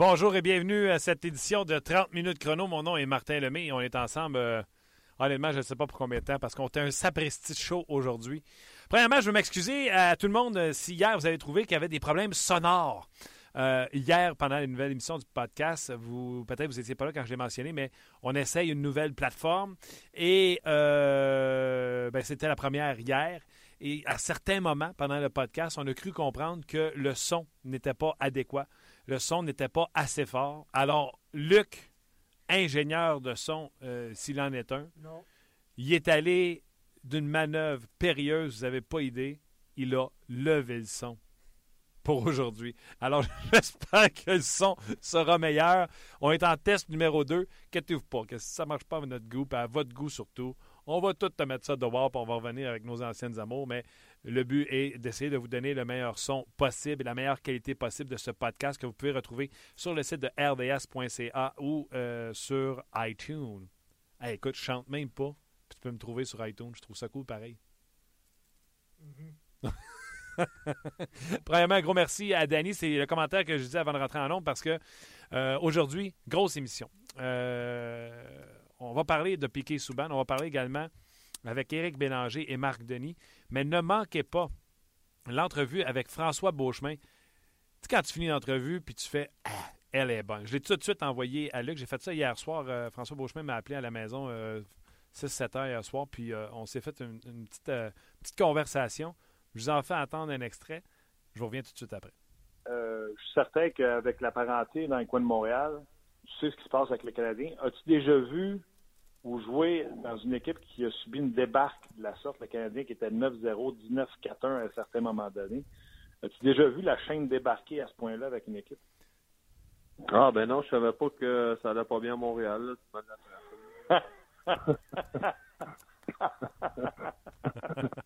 Bonjour et bienvenue à cette édition de 30 minutes chrono. Mon nom est Martin Lemay et on est ensemble, euh, honnêtement, je ne sais pas pour combien de temps parce qu'on a un sapristi chaud aujourd'hui. Premièrement, je veux m'excuser à tout le monde euh, si hier vous avez trouvé qu'il y avait des problèmes sonores. Euh, hier, pendant une nouvelle émission du podcast, vous peut-être vous n'étiez pas là quand je l'ai mentionné, mais on essaye une nouvelle plateforme et ben, c'était la première hier. Et à certains moments, pendant le podcast, on a cru comprendre que le son n'était pas adéquat le son n'était pas assez fort. Alors, Luc, ingénieur de son, euh, s'il en est un, il est allé d'une manœuvre périlleuse, vous n'avez pas idée, il a levé le son pour aujourd'hui. Alors, j'espère que le son sera meilleur. On est en test numéro 2. Qu'est-ce pas? Que si ça ne marche pas avec notre goût, à votre goût surtout, on va tout te mettre ça dehors, pour on va revenir avec nos anciennes amours. Mais le but est d'essayer de vous donner le meilleur son possible et la meilleure qualité possible de ce podcast que vous pouvez retrouver sur le site de rds.ca ou euh, sur iTunes. écoute, je chante même pas. tu peux me trouver sur iTunes. Je trouve ça cool pareil. Mm-hmm. Premièrement, un gros merci à Danny. C'est le commentaire que je disais avant de rentrer en nombre parce que euh, aujourd'hui, grosse émission. Euh, on va parler de Piquet Souban. On va parler également avec Éric Bélanger et Marc Denis. Mais ne manquez pas l'entrevue avec François Beauchemin. Tu sais, quand tu finis l'entrevue, puis tu fais ah, elle est bonne. Je l'ai tout de suite envoyé à Luc. J'ai fait ça hier soir. Euh, François Beauchemin m'a appelé à la maison 6-7 euh, heures hier soir, puis euh, on s'est fait une, petite, petite, conversation. Je vous en fais attendre un extrait. Je vous reviens tout de suite après. je suis certain qu'avec la parenté dans le coin de Montréal, tu sais ce qui se passe avec les Canadiens. As-tu déjà vu ou jouer dans une équipe qui a subi une débarque de la sorte, le Canadien qui était 9-0, 19-4-1 à un certain moment donné. As-tu déjà vu la chaîne débarquer à ce point-là avec une équipe? Ah ben non, je savais pas que ça allait pas bien à Montréal.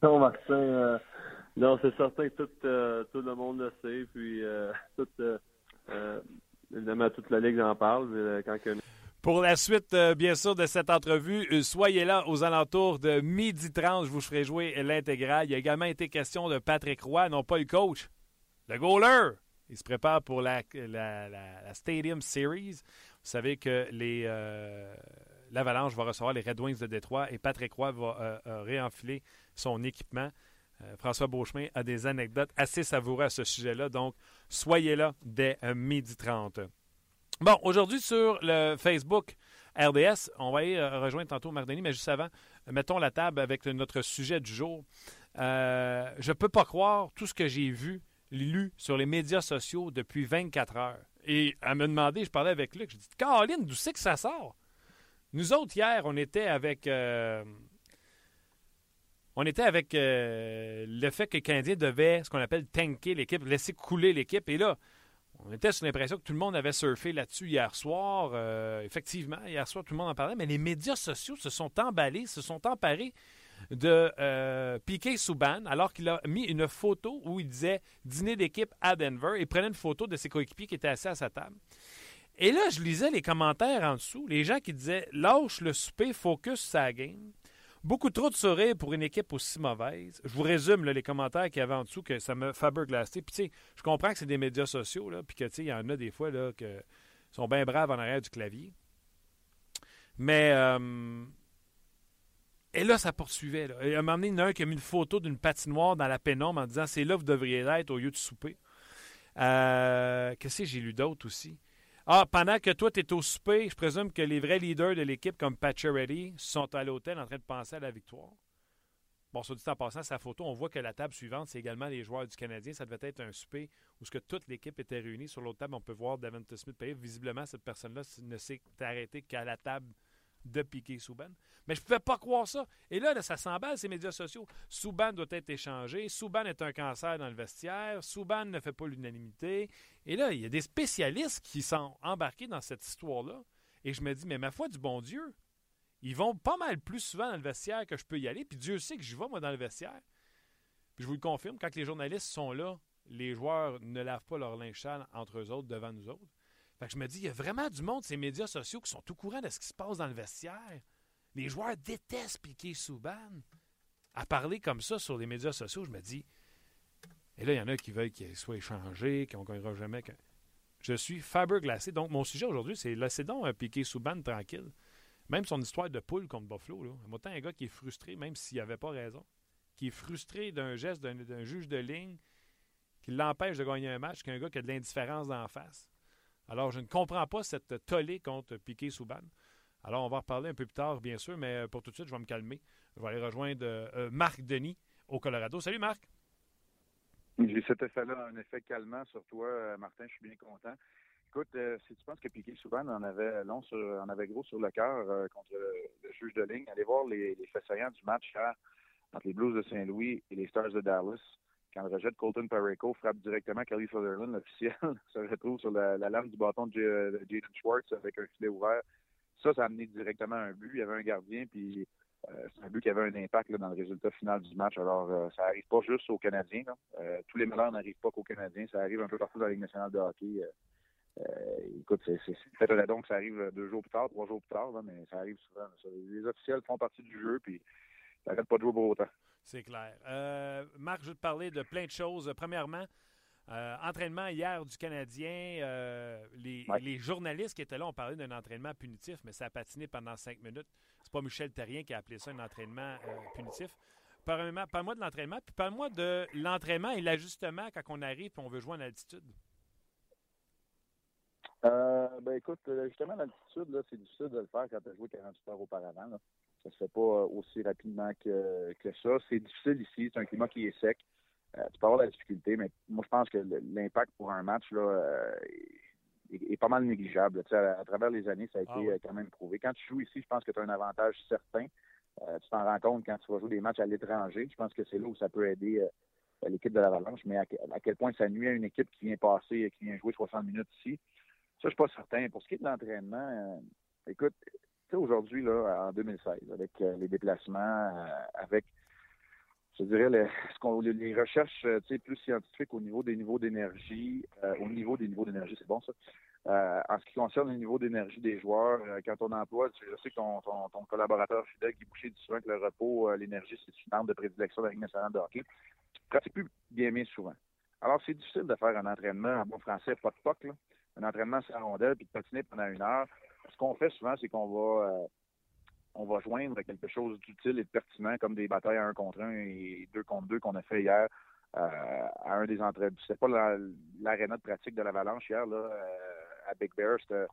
non, Martin, euh, non, c'est certain que tout, euh, tout le monde le sait, puis euh, tout, évidemment toute la Ligue en parle. Quand pour la suite, euh, bien sûr, de cette entrevue, euh, soyez là aux alentours de midi 30. Je vous ferai jouer l'intégrale. Il a également été question de Patrick Roy, non pas le coach, le goaler. Il se prépare pour la, Stadium Series. Vous savez que euh, l'Avalanche va recevoir les Red Wings de Détroit et Patrick Roy va réenfiler son équipement. François Beauchemin a des anecdotes assez savoureuses à ce sujet-là. Donc, soyez là dès midi 30. Bon, aujourd'hui sur le Facebook RDS, on va y euh, rejoindre tantôt Mardini, mais juste avant, mettons la table avec notre sujet du jour. Euh, je peux pas croire tout ce que j'ai vu, lu sur les médias sociaux depuis 24 heures. Et à me demander, je parlais avec Luc, je dis Caroline, d'où c'est que ça sort? Nous autres, hier, on était avec. Euh, on était avec le fait que le Canadien devait, ce qu'on appelle tanker l'équipe, laisser couler l'équipe. Et là, on était sur l'impression que tout le monde avait surfé là-dessus hier soir. Euh, effectivement, hier soir, tout le monde en parlait, mais les médias sociaux se sont emballés, se sont emparés de euh, Souban, alors qu'il a mis une photo où il disait dîner d'équipe à Denver et prenait une photo de ses coéquipiers qui étaient assis à sa table. Et là, je lisais les commentaires en dessous, les gens qui disaient lâche le souper, focus sa game. Beaucoup trop de sourires pour une équipe aussi mauvaise. Je vous résume les commentaires qu'il y avait en dessous que ça me faberglassé. Puis, tu sais, je comprends que c'est des médias sociaux, là, puis que, tu sais, il y en a des fois là, que sont bien braves en arrière du clavier. Mais. Euh, et là, ça poursuivait. Là. Un moment il y en a un qui a mis une photo d'une patinoire dans la pénombre en disant c'est là que vous devriez être au lieu de souper. Euh, Qu'est-ce que j'ai lu d'autre aussi? Ah, pendant que toi, tu es au souper, je présume que les vrais leaders de l'équipe, comme Pacioretty, sont à l'hôtel en train de penser à la victoire. Bon, soit dit en passant, sa photo, on voit que la table suivante, c'est également les joueurs du Canadien. Ça devait être un souper où ce que toute l'équipe était réunie. Sur l'autre table, on peut voir Davante Smith payer. Visiblement, cette personne-là ne s'est arrêtée qu'à la table de Piqué Souban. Mais je ne pouvais pas croire ça. Et là, ça s'emballe, ces médias sociaux. Souban doit être échangé. Souban est un cancer dans le vestiaire. Souban ne fait pas l'unanimité. Et là, il y a des spécialistes qui sont embarqués dans cette histoire-là. Et je me dis, mais ma foi du bon Dieu, ils vont pas mal plus souvent dans le vestiaire que je peux y aller. Puis Dieu sait que je vais, moi, dans le vestiaire. Puis je vous le confirme, quand les journalistes sont là, les joueurs ne lavent pas leur linge entre eux autres, devant nous autres. Fait que je me dis, il y a vraiment du monde, ces médias sociaux, qui sont au courant de ce qui se passe dans le vestiaire. Les joueurs détestent Piqué Souban. À parler comme ça sur les médias sociaux, je me dis. Et là, il y en a qui veulent qu'il soit échangé, qu'on ne gagnera jamais. Je suis Faber glacé. Donc, mon sujet aujourd'hui, c'est laissez donc un piqué Souban tranquille. Même son histoire de poule contre Buffalo. Là. Autant un gars qui est frustré, même s'il n'avait pas raison, qui est frustré d'un geste d'un juge de ligne qui l'empêche de gagner un match qu'un gars qui a de l'indifférence d'en face. Alors, je ne comprends pas cette tollée contre Piqué Souban. Alors, on va en reparler un peu plus tard, bien sûr, mais pour tout de suite, je vais me calmer. Je vais aller rejoindre euh, Marc Denis au Colorado. Salut, Marc. J'ai cet effet-là, un effet calmant sur toi, euh, Martin. Je suis bien content. Écoute, euh, si tu penses que Piqué Souban en avait long en avait gros sur le cœur contre le, juge de ligne, allez voir les, les faits saillants du match entre les Blues de Saint-Louis et les Stars de Dallas quand le rejet de Colton Pareko frappe directement Kelly Sutherland, l'officiel se retrouve sur la, lame du bâton de Jaden Schwartz avec un filet ouvert. Ça, ça a amené directement un but. Il y avait un gardien, puis euh, c'est un but qui avait un impact dans le résultat final du match. Alors, euh, ça arrive pas juste aux Canadiens. Euh, tous les malheurs n'arrivent pas qu'aux Canadiens. Ça arrive un peu partout dans la Ligue nationale de hockey. écoute, c'est fait donc ça arrive deux jours plus tard, trois jours plus tard, mais ça arrive souvent. Les officiels font partie du jeu, puis ça n'arrête pas de jouer pour autant. C'est clair. Euh, Marc, je vais te parler de plein de choses. Premièrement, euh, entraînement hier du Canadien. Euh, les, journalistes qui étaient là ont parlé d'un entraînement punitif, mais ça a patiné pendant cinq minutes. C'est pas Michel Terrien qui a appelé ça un entraînement punitif. Parle-moi de l'entraînement, puis parle-moi de l'entraînement et l'ajustement quand on arrive et on veut jouer en altitude. ben écoute, justement, l'altitude, c'est difficile de le faire quand tu as joué 48 heures auparavant. Là. Ça se fait pas euh, aussi rapidement que, que ça. C'est difficile ici. C'est un climat qui est sec. Euh, tu peux avoir la difficulté, mais moi, je pense que l'impact pour un match là, euh, est, pas mal négligeable. à, travers les années, ça a ah été quand même prouvé. Quand tu joues ici, je pense que tu as un avantage certain. tu t'en rends compte quand tu vas jouer des matchs à l'étranger. Je pense que c'est là où ça peut aider l'équipe de l'Avalanche, mais à, quel point ça nuit à une équipe qui vient passer, qui vient jouer 60 minutes ici. Ça, je suis pas certain. Pour ce qui est de l'entraînement, écoute, aujourd'hui, là, en 2016, avec euh, les déplacements, euh, avec, je dirais, les, recherches euh, plus scientifiques au niveau des niveaux d'énergie, au niveau des niveaux d'énergie, c'est bon ça. en ce qui concerne le niveau d'énergie des joueurs, quand on emploie, je sais que ton, collaborateur fidèle qui bouchait dit souvent que le repos, l'énergie, c'est une arme de prédilection de la Ligue nationale de hockey. C'est plus bien mis souvent. Alors, c'est difficile de faire un entraînement en bon français, pas de poc, un entraînement sans rondelle, puis de patiner pendant une heure ce qu'on fait souvent, c'est qu'on va euh, on va joindre quelque chose d'utile et de pertinent, comme des batailles à un contre un et deux contre deux qu'on a fait hier euh, à un des entraînements. C'est pas l'aréna de pratique de l'Avalanche hier, là, euh, à Big Bear. C'était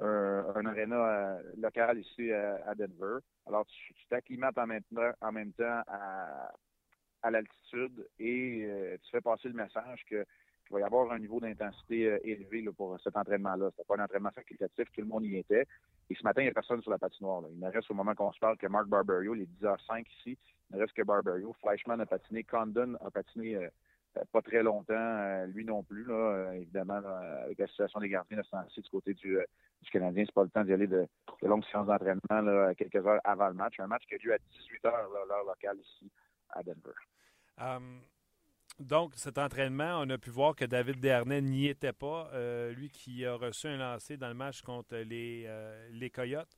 un, aréna local ici à Denver. Alors, tu t'acclimates en même temps, en même temps à, à l'altitude et tu fais passer le message que il va y avoir un niveau d'intensité euh, élevé pour cet entraînement-là. C'était pas un entraînement facultatif, tout le monde y était. Et ce matin, il n'y a personne sur la patinoire. Il ne reste au moment qu'on se parle que Mark Barberio, les 10h05 ici, il ne reste que Barberio. Fleischmann a patiné, Condon a patiné euh, euh, pas très longtemps, lui non plus, évidemment, avec la situation des gardiens de du côté du, du Canadien, c'est pas le temps d'y aller de, de longues séances d'entraînement quelques heures avant le match. Un match qui a lieu à 18 h l'heure locale ici à Denver. Donc, cet entraînement, on a pu voir que David Dernay n'y était pas. Euh, lui qui a reçu un lancer dans le match contre les, euh, les Coyotes.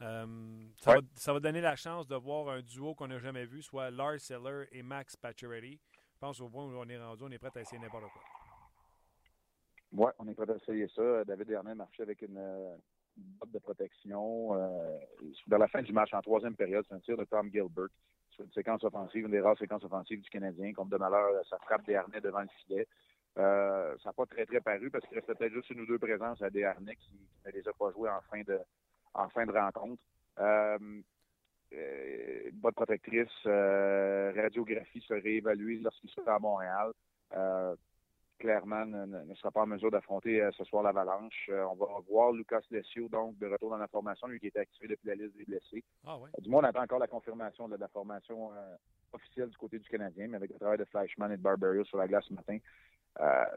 Euh, ça, va, donner la chance de voir un duo qu'on n'a jamais vu, soit Lars Seller et Max Pacioretty. Je pense au point où on est rendu, on est prêt à essayer n'importe quoi. Oui, on est prêt à essayer ça. David Dernay marchait avec une, botte de protection. vers la fin du match, en troisième période, c'est un tir de Tom Gilbert une séquence offensive, une des rares séquences offensives du Canadien. Comme de malheur, ça frappe Desharnais devant le filet. Euh, ça n'a pas très, très paru parce qu'il restait peut-être juste une ou deux présences à Desharnais qui, qui ne les a pas joués en fin de, en fin de rencontre. Euh, euh, bonne protectrice, euh, radiographie serait réévaluée lorsqu'il sera à Montréal. Clairement ne, sera pas en mesure d'affronter euh, ce soir l'Avalanche. Euh, on va voir Lucas Lessio, donc, de retour dans la formation, lui qui était activé depuis la liste des blessés. Ah, ouais. Du moins, on attend encore la confirmation de la formation euh, officielle du côté du Canadien, mais avec le travail de Fleischmann et de Barberio sur la glace ce matin,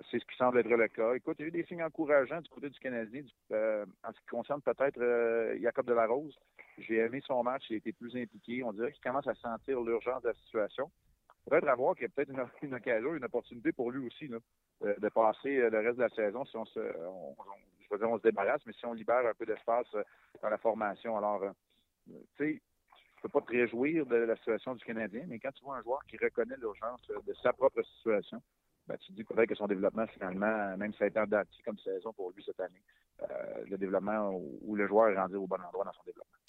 c'est ce qui semble être le cas. Écoute, il y a eu des signes encourageants du côté du Canadien en ce qui concerne peut-être Jacob Delarose. J'ai aimé son match, il a été plus impliqué. On dirait qu'il commence à sentir l'urgence de la situation. Peut-être avoir qu'il y a peut-être une, occasion, une opportunité pour lui aussi. Là de, passer euh, le reste de la saison si on se, je veux dire, on se débarrasse, mais si on libère un peu d'espace euh, dans la formation. Alors, euh, tu sais, tu peux pas te réjouir de la situation du Canadien, mais quand tu vois un joueur qui reconnaît l'urgence de sa propre situation, ben, tu te dis peut-être que son développement, finalement, même si ça a été identifié comme saison pour lui cette année, le développement où, le joueur est rendu au bon endroit dans son développement.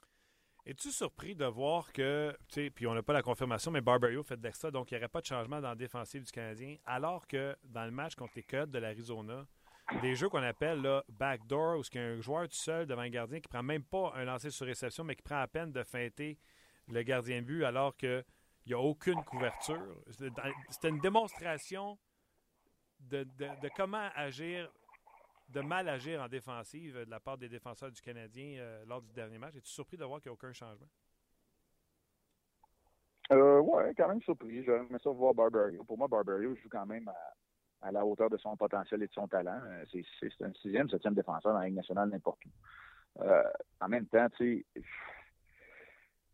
Es-tu surpris de voir que, tu sais, puis on n'a pas la confirmation, mais Barbario fait d'extra, donc il n'y aurait pas de changement dans la défensive du Canadien, alors que dans le match contre les Codes de l'Arizona, des jeux qu'on appelle là, backdoor, où il y a un joueur tout seul devant un gardien qui prend même pas un lancer sur réception, mais qui prend à peine de feinter le gardien de but alors qu'il n'y a aucune couverture. C'était une démonstration de, comment agir, de mal agir en défensive de la part des défenseurs du Canadien euh, lors du dernier match. Es-tu surpris de voir qu'il n'y a aucun changement? Euh, oui, quand même surpris. J'aimerais ça voir Barbario. Pour moi, Barbario joue quand même à, la hauteur de son potentiel et de son talent. Euh, c'est un sixième, septième défenseur dans la Ligue nationale n'importe où. Euh, en même temps, tu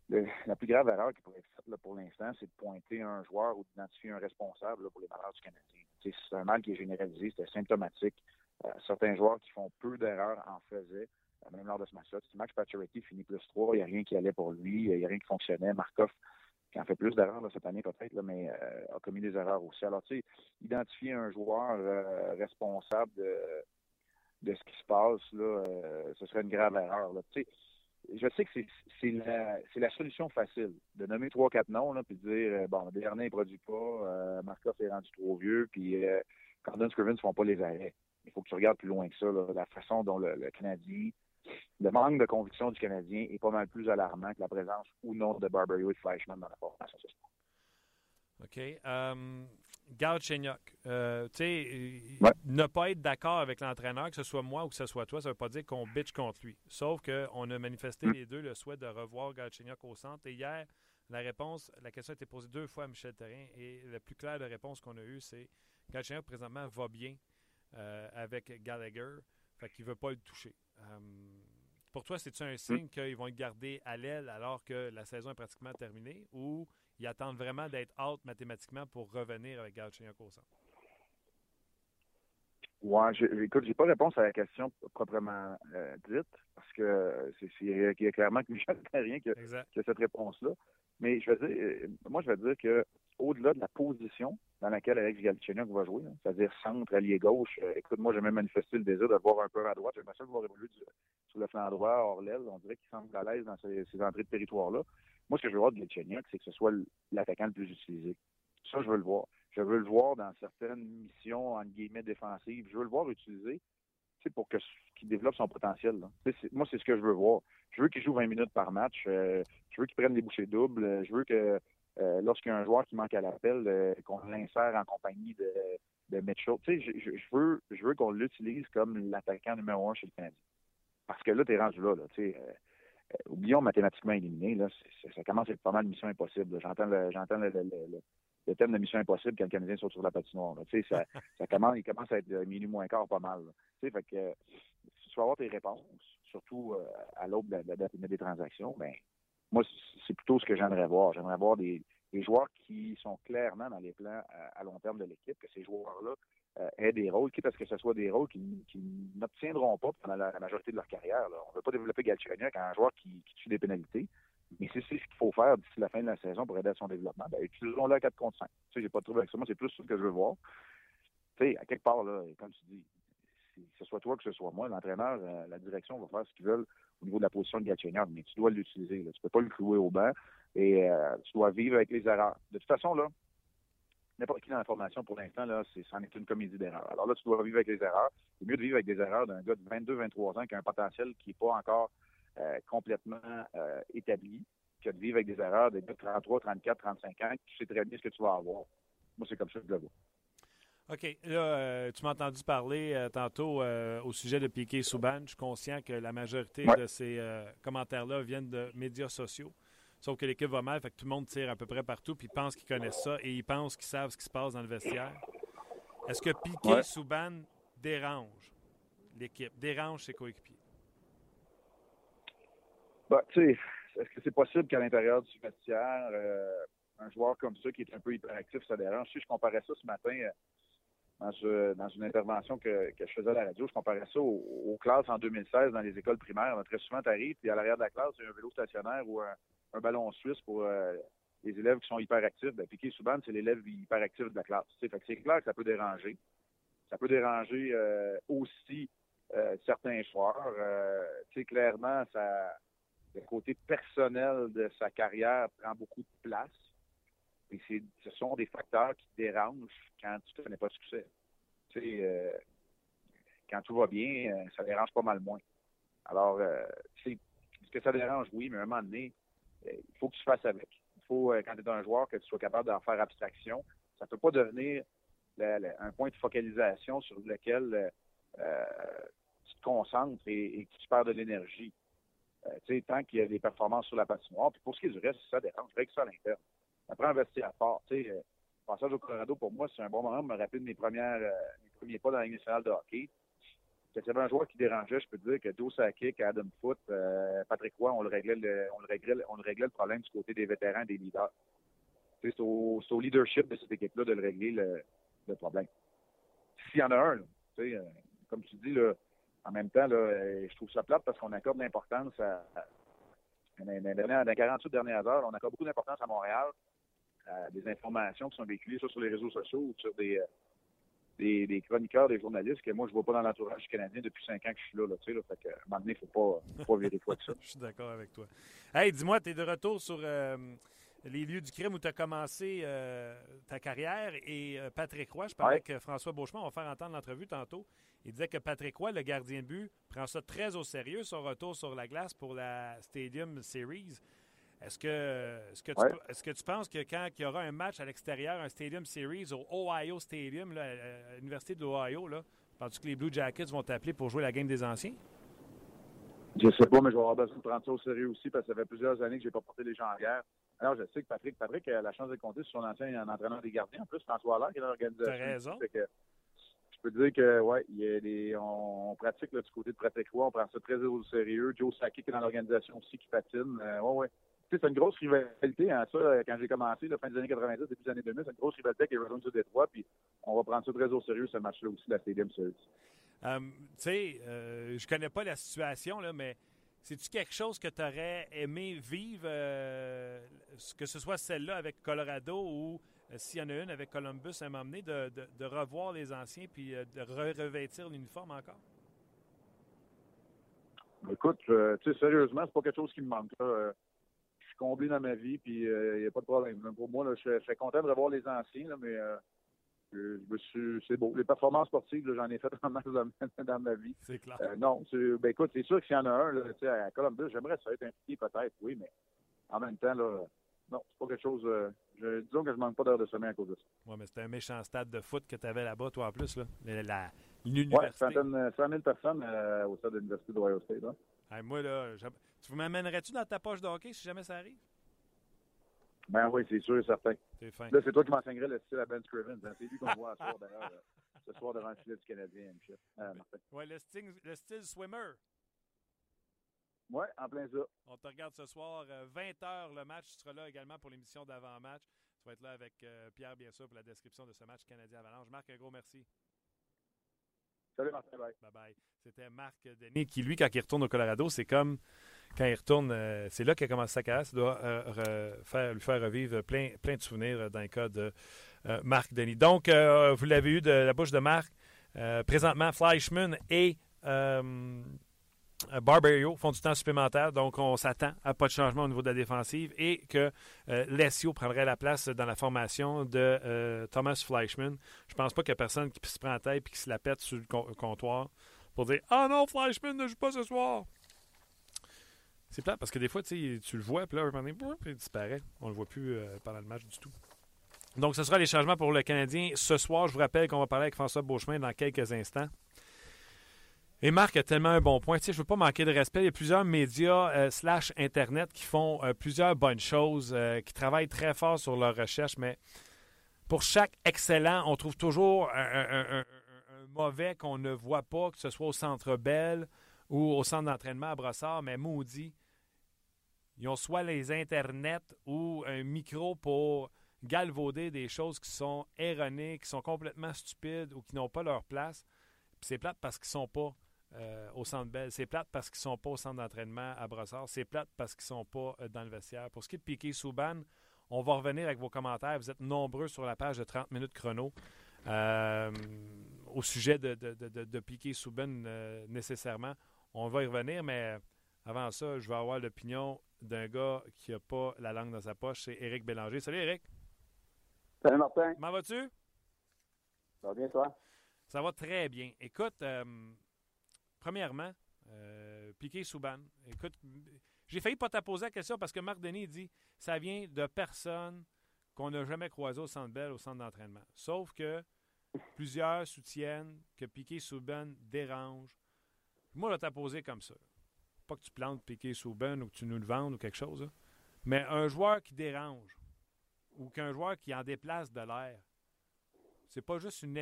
sais, la plus grave erreur qui pourrait être faite pour l'instant, c'est de pointer un joueur ou d'identifier un responsable pour les malheurs du Canadien. C'est un mal qui est généralisé, c'est symptomatique. Euh, certains joueurs qui font peu d'erreurs en faisaient, euh, même lors de ce match-là. Max Pacioretty finit plus 3, il n'y a rien qui allait pour lui, il n'y a rien qui fonctionnait. Markov, qui en fait plus d'erreurs cette année peut-être, mais euh, a commis des erreurs aussi. Alors, tu sais, identifier un joueur responsable de, ce qui se passe, là, ce serait une grave erreur. Tu sais, je sais que c'est la, solution facile de nommer trois, quatre noms, là, puis de dire bon, Desjardins ne produit pas, Markov est rendu trop vieux, puis Condon Scriven ne font pas les arrêts. Il faut que tu regardes plus loin que ça, la façon dont le, Canadien, le manque de conviction du Canadien est pas mal plus alarmant que la présence ou non de Barbario et Fleischmann dans la formation ce soir. OK. Um, euh, tu sais, ne pas être d'accord avec l'entraîneur, que ce soit moi ou que ce soit toi, ça ne veut pas dire qu'on bitch contre lui. Sauf qu'on a manifesté mm. les deux le souhait de revoir Galchenyuk au centre. Et hier, la réponse, la question a été posée deux fois à Michel Terrien et la plus claire de réponse qu'on a eue, c'est Galchenyuk présentement va bien euh, avec Gallagher, fait qu'il ne veut pas le toucher. Euh, pour toi, c'est-tu un signe mm. qu'ils vont le garder à l'aile alors que la saison est pratiquement terminée ou ils attendent vraiment d'être out mathématiquement pour revenir avec Galchenyuk au centre? Ouais, je, écoute, j'ai pas réponse à la question proprement euh, dite, parce que c'est, il y a clairement que Michel n'a rien que, cette réponse-là. Mais je vais dire, euh, moi, je vais dire que au-delà de la position dans laquelle Alex Galchenyuk va jouer, c'est-à-dire centre, allié gauche, euh, écoute, moi, j'ai même manifesté le désir de voir un peu à droite. J'aimerais ça voir évoluer sur le flanc droit, hors l'aile. On dirait qu'il semble à l'aise dans ces, entrées de territoire-là. Moi, ce que je veux voir de Galchenyuk, c'est que ce soit l'attaquant le plus utilisé. Ça, je veux le voir. Je veux le voir dans certaines missions, en guillemets, défensives. Je veux le voir utiliser pour qu'il développe son potentiel. Moi, c'est ce que je veux voir. Je veux qu'il joue 20 minutes par match. Euh, je veux qu'il prenne des bouchées doubles. Je veux que euh, lorsqu'il y a un joueur qui manque à l'appel, euh, qu'on l'insère en compagnie de, de Mitchell. Je, je, je, veux, je veux qu'on l'utilise comme l'attaquant numéro un chez le Canadien. Parce que là, tu es rendu là. là oublions mathématiquement éliminé. Là, ça commence à être pas mal mission impossible. J'entends le, j'entends le, le thème de Mission Impossible quand le Canadien sont sur la patinoire. Ça, ça commence, il commence à être euh, minuit moins quart pas mal. Fait que, si tu vas avoir tes réponses, surtout euh, à l'aube de la date des transactions, ben, moi, c'est plutôt ce que j'aimerais voir. J'aimerais voir des, joueurs qui sont clairement dans les plans à, long terme de l'équipe, que ces joueurs-là euh, aient des rôles, quitte à ce que ce soit des rôles qui, n'obtiendront pas pendant la, majorité de leur carrière. On ne veut pas développer Galchenyuk en un joueur qui, tue des pénalités. Mais si c'est ce qu'il faut faire d'ici la fin de la saison pour aider à son développement, ben, utilisons-le à 4 contre 5. Tu sais, j'ai pas de trouvé avec ça. C'est plus ce que je veux voir. Tu sais, à quelque part, là, comme tu dis, que ce soit toi que ce soit moi, l'entraîneur, euh, la direction va faire ce qu'ils veulent au niveau de la position de Gatchenyard, mais tu dois l'utiliser. Tu peux pas le clouer au banc et euh, tu dois vivre avec les erreurs. De toute façon, là, n'importe qui dans la formation pour l'instant, là, c'en est une comédie d'erreurs. Alors là, tu dois vivre avec les erreurs. C'est mieux de vivre avec des erreurs d'un gars de 22, 23 ans qui a un potentiel qui n'est pas encore euh, complètement établi que de vivre avec des erreurs de 33, 34, 35 ans, tu sais très bien ce que tu vas avoir. Moi, c'est comme ça que je le vois. OK. Là, euh, tu m'as entendu parler tantôt au sujet de Piquet Souban. Je suis conscient que la majorité de ces commentaires-là viennent de médias sociaux. Sauf que l'équipe va mal, fait que tout le monde tire à peu près partout, puis ils pensent qu'ils connaissent ça et ils pensent qu'ils savent ce qui se passe dans le vestiaire. Est-ce que Piquet Souban dérange l'équipe, dérange ses coéquipiers? Bah, tu sais, est-ce que c'est possible qu'à l'intérieur du vestiaire, euh, un joueur comme ça qui est un peu hyperactif, ça dérange? Si je comparais ça ce matin euh, dans, une intervention que, je faisais à la radio, je comparais ça aux, classes en 2016 dans les écoles primaires. très souvent, tu arrives, puis à l'arrière de la classe, il y a un vélo stationnaire ou un, ballon suisse pour euh, les élèves qui sont hyperactifs, ben, Piqué Souban, c'est l'élève hyperactif de la classe. C'est clair que ça peut déranger. Ça peut déranger euh, aussi euh, certains joueurs. Euh, clairement, le côté personnel de sa carrière prend beaucoup de place. Et ce sont des facteurs qui dérangent quand tu ne connais pas de succès. Euh, quand tout va bien, euh, ça dérange pas mal moins. Alors, euh, est-ce que ça dérange? Oui, mais à un moment donné, euh, il faut que tu fasses avec. Il faut, quand tu es un joueur, que tu sois capable d'en faire abstraction. Ça ne peut pas devenir un point de focalisation sur lequel tu te concentres et, que tu perds de l'énergie. tant qu'il y a des performances sur la patinoire. Puis pour ce qui est du reste, ça dérange. Que ça à l'interne. Après, investir à part. Tu sais, passage au Colorado, pour moi, c'est un bon moment de me rappeler de mes premières, mes premiers pas dans la nationale de hockey. S'il y avait un joueur qui dérangeait, je peux te dire que Joe Adam Foote, euh, Patrick Roy, on le, réglait le, on, le réglait, on le réglait le problème du côté des vétérans et des leaders. C'est au, leadership de cette équipe-là de le régler le, le problème. S'il y en a un, là, euh, comme tu dis, là, en même temps, là, euh, je trouve ça plate parce qu'on accorde l'importance à, dans, les 48 dernières heures, on accorde beaucoup d'importance à Montréal, à des informations qui sont véhiculées soit sur les réseaux sociaux ou sur des, des, chroniqueurs, des journalistes que moi, je ne vois pas dans l'entourage canadien depuis cinq ans que je suis là. là, fait que, à un moment donné, il ne faut pas, faut pas virer quoi que ça. je suis d'accord avec toi. Hey, dis-moi, tu es de retour sur euh, les lieux du crime où tu as commencé euh, ta carrière. Et euh, Patrick Roy, je parlais avec François Beauchemin, on va faire entendre l'entrevue tantôt. Il disait que Patrick Roy, le gardien de but, prend ça très au sérieux, son retour sur la glace pour la Stadium Series. Est-ce que, est-ce, que tu, que penses que quand il y aura un match à l'extérieur, un Stadium Series au Ohio Stadium, là, à l'Université de l'Ohio, là, penses-tu que les Blue Jackets vont t'appeler pour jouer la game des anciens? Je sais pas, mais je vais avoir besoin de prendre ça au sérieux aussi parce que ça fait plusieurs années que je n'ai pas porté les gens en guerre. Alors, je sais que Patrick, Patrick a la chance de compter sur son ancien entraîneur des gardiens. En plus, François Allaire qui est dans l'organisation. T'as raison. je peux te dire que, ouais, il y a des, on, pratique là, du côté de Roy, on prend ça très au sérieux. Joe Saki qui est dans l'organisation aussi qui patine. Euh, ouais, ouais c'est une grosse rivalité, hein, ça, quand j'ai commencé, la fin des années 90, début des années 2000, c'est une grosse rivalité avec les Red sur Détroit, puis on va prendre ça très au sérieux, ce match-là aussi, la Stadium Series. Euh, tu sais, euh, je connais pas la situation, là, mais c'est-tu quelque chose que tu aurais aimé vivre, euh, que ce soit celle-là avec Colorado ou euh, s'il y en a une avec Columbus à m'emmener, de, de, de, revoir les anciens puis de revêtir l'uniforme encore? Écoute, tu sais, sérieusement, c'est pas quelque chose qui me manque. Là comblé dans ma vie, puis il euh, n'y a pas de problème. Pour moi, là, je, suis content de revoir les anciens, mais euh, je, me suis, c'est beau. Les performances sportives, j'en ai fait en masse dans, ma vie. C'est clair. Euh, non, ben écoute, c'est sûr qu'il y en a un, là, à Columbus, j'aimerais ça être impliqué peut-être, oui, mais en même temps, là, non, c'est pas quelque chose. je, disons que je manque pas d'heures de sommeil à cause de ça. Oui, mais c'était un méchant stade de foot que tu avais là-bas, toi, en plus, là. La, l'université. Oui, 100 000 personnes au stade de l'Université de Royal State. Hey, moi, là, tu m'amènerais-tu dans ta poche de hockey si jamais ça arrive? Ben oui, c'est sûr et certain. C'est fin. Là, c'est toi qui m'enseignerais le style à Ben Scrivens. Hein. C'est lui qu'on voit ce soir, d'ailleurs, euh, ce soir devant le filet du Canadien, Michel. Euh, oui, le style, le style swimmer. Oui, en plein ça. On te regarde ce soir, 20h euh, le match. Tu seras là également pour l'émission d'avant-match. Tu vas être là avec Pierre, bien sûr, pour la description de ce match Canadien-Avalanche. Marc, un gros merci. Salut Martin, bye. Bye bye. C'était Marc Denis qui, lui, quand il retourne au Colorado, c'est comme quand il retourne, euh, c'est là qu'il a commencé sa carrière. Ça doit euh, faire, lui faire revivre plein, plein de souvenirs dans le cas de euh, Marc Denis. Donc, vous l'avez eu de la bouche de Marc. présentement, Fleischmann et Barberio font du temps supplémentaire, donc on s'attend à pas de changement au niveau de la défensive et que Lessio prendrait la place dans la formation de Thomas Fleischmann. Je pense pas qu'il y a personne qui se prend tête et qui se la pète sur le comptoir pour dire Ah non, Fleischmann ne joue pas ce soir. C'est plat parce que des fois, tu le vois, puis là, il disparaît. On le voit plus euh, pendant le match du tout. Donc, ce sera les changements pour le Canadien. Ce soir, je vous rappelle qu'on va parler avec François Beauchemin dans quelques instants. Et Marc a tellement un bon point. Tu je ne veux pas manquer de respect. Il y a plusieurs médias euh, slash Internet qui font euh, plusieurs bonnes choses, qui travaillent très fort sur leur recherche, mais pour chaque excellent, on trouve toujours un, mauvais qu'on ne voit pas, que ce soit au Centre Bell ou au centre d'entraînement à Brossard, mais maudit, ils ont soit les internets ou un micro pour galvauder des choses qui sont erronées, qui sont complètement stupides ou qui n'ont pas leur place. c'est plate parce qu'ils sont pas euh, au centre Bell. C'est plate parce qu'ils ne sont pas au centre d'entraînement à Brossard. C'est plate parce qu'ils ne sont pas euh, dans le vestiaire. Pour ce qui est de Piquet Souban, On va revenir avec vos commentaires. Vous êtes nombreux sur la page de 30 minutes chrono euh, au sujet de, de, de, de Piquet Souben euh, nécessairement. On va y revenir, mais avant ça, je vais avoir l'opinion d'un gars qui n'a pas la langue dans sa poche. C'est Éric Bélanger. Salut, Éric. Salut, Martin. Comment vas-tu? Ça va bien, toi? Ça va très bien. Écoute, euh, premièrement, euh, Piqué Souban. Écoute, j'ai failli pas te poser la question parce que Marc Denis dit ça vient de personnes qu'on n'a jamais croisées au centre Bell, au centre d'entraînement. Sauf que plusieurs soutiennent que Piqué Souban dérange. Moi, je vais poser comme ça. Pas que tu plantes Piqué Souban ou que tu nous le vendes ou quelque chose. Mais un joueur qui dérange ou qu'un joueur qui en déplace de l'air, c'est pas juste une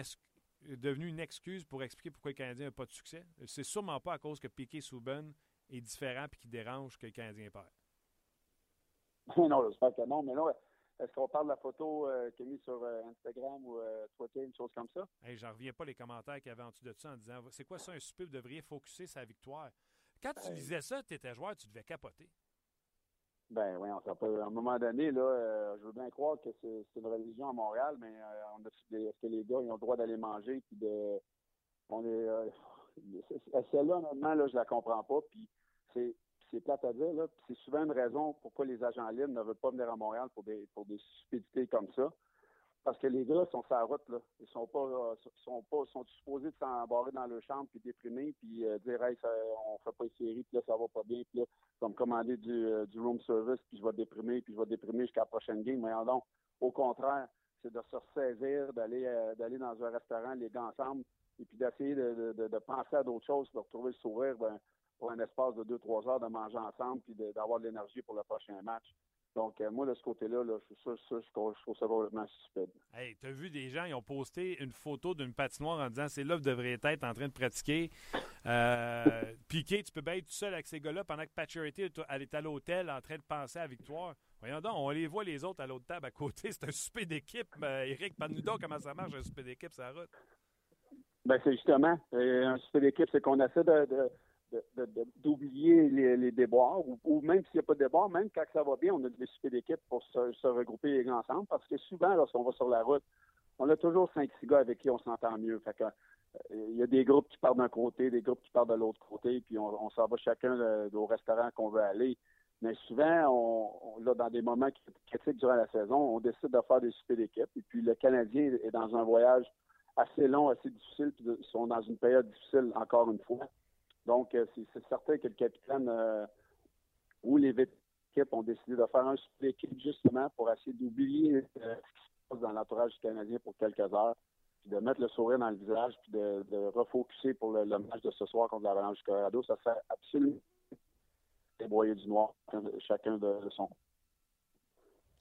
devenu une excuse pour expliquer pourquoi le Canadien n'a pas de succès. C'est sûrement pas à cause que Piqué Souben est différent et qui dérange que le Canadien perd. non, j'espère que non, mais là, est-ce qu'on parle de la photo euh, qui est mise sur euh, Instagram ou euh, Twitter, une chose comme ça? Hey, J'en reviens pas les commentaires qu'il y avait en dessous de ça en disant c'est quoi ça, un super, vous devriez focuser sa victoire? Quand tu disais ça, tu étais joueur, tu devais capoter. Ben oui, on peut, à un moment donné, là, euh, je veux bien croire que c'est une religion à Montréal, mais euh, est-ce que les gars ils ont le droit d'aller manger puis de on est euh, celle-là, normalement, là, je la comprends pas, puis c'est c'est plate à dire, là, c'est souvent une raison pourquoi les agents libres ne veulent pas venir à Montréal pour des pour des stupidités comme ça. Parce que les gars sont sur la route. Ils sont pas, euh, sont pas, sont supposés de s'embarrer dans leur chambre puis déprimer puis euh, dire, hey, ça, on fait pas une série puis là, ça va pas bien puis là, comme commander du, euh, du room service puis je vais déprimer puis je vais déprimer jusqu'à la prochaine game. Mais donc, au contraire, c'est de se ressaisir, d'aller, d'aller dans un restaurant, les gars ensemble et puis d'essayer de, de, de, penser à d'autres choses, de retrouver le sourire ben, pour un espace de deux, trois heures, de manger ensemble puis d'avoir de l'énergie pour le prochain match. Donc, euh, moi, de ce côté-là, là, je, ça, ça, je, trouve ça vraiment stupide. Hey, t'as vu des gens, ils ont posté une photo d'une patinoire en disant c'est là que vous devriez être en train de pratiquer. Euh, Piqué, tu peux bien être tout seul avec ces gars-là pendant que Paturity elle est à l'hôtel en train de penser à la victoire. Voyons donc, on les voit les autres à l'autre table à côté. C'est un souper d'équipe. Euh, Eric, parle-nous donc comment ça marche, un souper d'équipe, ça route. Ben, c'est justement, euh, un souper d'équipe, c'est qu'on essaie de, de d'oublier les, déboires, ou, même s'il n'y a pas de déboires, même quand ça va bien, on a des super d'équipe pour se, regrouper ensemble, parce que souvent, lorsqu'on va sur la route, on a toujours cinq six gars avec qui on s'entend mieux. Fait euh, il y a des groupes qui partent d'un côté, des groupes qui partent de l'autre côté, puis on, s'en va chacun au restaurant qu'on veut aller. Mais souvent, on, là, dans des moments critiques durant la saison, on décide de faire des super d'équipe. Et puis le Canadien est dans un voyage assez long, assez difficile, puis ils sont dans une période difficile encore une fois. Donc, euh, c'est certain que le capitaine euh, ou les équipes ont décidé de faire un split d'équipe justement pour essayer d'oublier euh, ce qui se passe dans l'entourage canadien pour quelques heures, puis de mettre le sourire dans le visage, puis de, refocuser pour le, match de ce soir contre l'Avalanche du Colorado. Ça fait absolument déboyer du noir, chacun de, son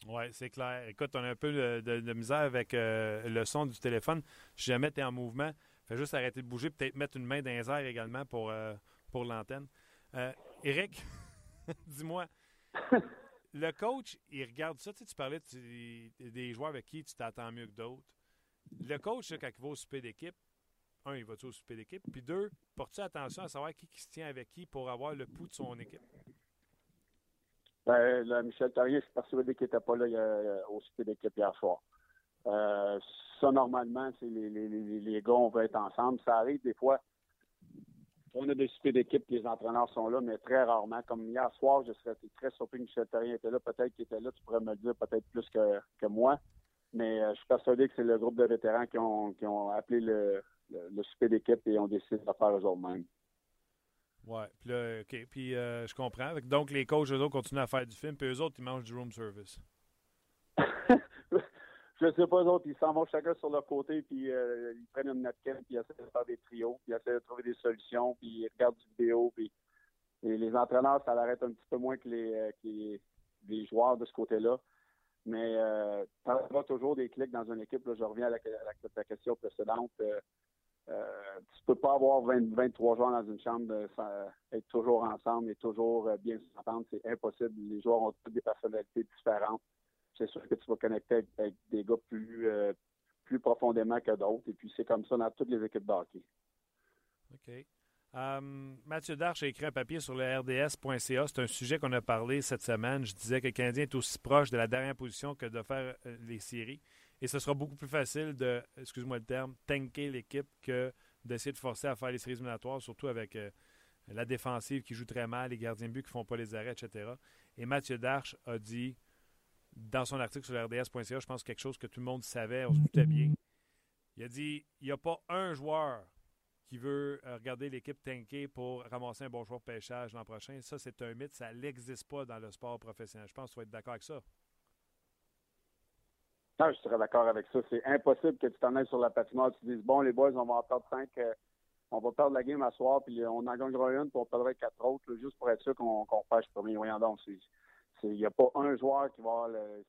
oui, c'est clair. Écoute, on a un peu de, misère avec le son du téléphone. Si jamais tu es en mouvement, Fais juste arrêter de bouger, peut-être mettre une main dans les airs également pour, euh, pour l'antenne. Euh, Eric, dis-moi, le coach, il regarde ça. Tu, parlais des joueurs avec qui tu t'attends mieux que d'autres. Le coach, quand il va au super d'équipe, un, il va au super d'équipe, puis deux, portes-tu attention à savoir qui, qui se tient avec qui pour avoir le pouls de son équipe? Ben, Michel Therrien, je suis persuadé qu'il n'était pas là euh, au super d'équipe hier soir. Euh, ça, normalement, c'est les, les, les, gars, on veut être ensemble. Ça arrive des fois. On a des super d'équipe, les entraîneurs sont là, mais très rarement. Comme hier soir, je serais très surpris que Michel Terrien était là. Peut-être qu'il était là, tu pourrais me le dire, peut-être plus que, que moi. Mais euh, je suis persuadé que c'est le groupe de vétérans qui ont, qui ont appelé le, le, super d'équipe et ont décidé de le faire eux-mêmes. Oui, puis là, OK. Puis euh, je comprends. Donc, les coachs, eux autres, continuent à faire du film, puis eux autres, ils mangent du room service. je sais pas, autres, ils s'en vont chacun sur leur côté, puis euh, ils prennent une napkin, puis ils essaient de faire des trios, puis ils essaient de trouver des solutions, puis ils regardent du vidéo, et les entraîneurs, ça l'arrête un petit peu moins que les, euh, joueurs de ce côté-là. Mais euh, tu toujours des clics dans une équipe. Là, je reviens à la, question précédente. Euh, euh, tu peux pas avoir 23 joueurs dans une chambre, de, être toujours ensemble et toujours bien s'entendre. C'est impossible. Les joueurs ont toutes des personnalités différentes c'est sûr que tu vas connecter avec, des gars plus, euh, plus profondément que d'autres. Et puis, c'est comme ça dans toutes les équipes de hockey. OK. Mathieu Darche a écrit un papier sur le RDS.ca. C'est un sujet qu'on a parlé cette semaine. Je disais que le Canadien est aussi proche de la dernière position que de faire les séries. Et ce sera beaucoup plus facile de, excuse-moi le terme, tanker l'équipe que d'essayer de forcer à faire les séries éliminatoires, surtout avec la défensive qui joue très mal, les gardiens de but qui ne font pas les arrêts, etc. Et Mathieu Darche a dit dans son article sur RDS.ca, je pense quelque chose que tout le monde savait, on se doutait bien. Il a dit il n'y a pas un joueur qui veut euh, regarder l'équipe tanker pour ramasser un bon joueur de pêchage l'an prochain. Ça, c'est un mythe. Ça n'existe pas dans le sport professionnel. Je pense que tu vas être d'accord avec ça. Non, je serais d'accord avec ça. C'est impossible que tu t'en ailles sur la patinoire et tu dises Bon, les boys, on va en perdre cinq. Euh, on va perdre la game à soir, puis on en gagnera une, puis on perdra quatre autres, juste pour être sûr qu'on qu premier. Voyons donc, il n'y a pas un joueur qui va avoir le.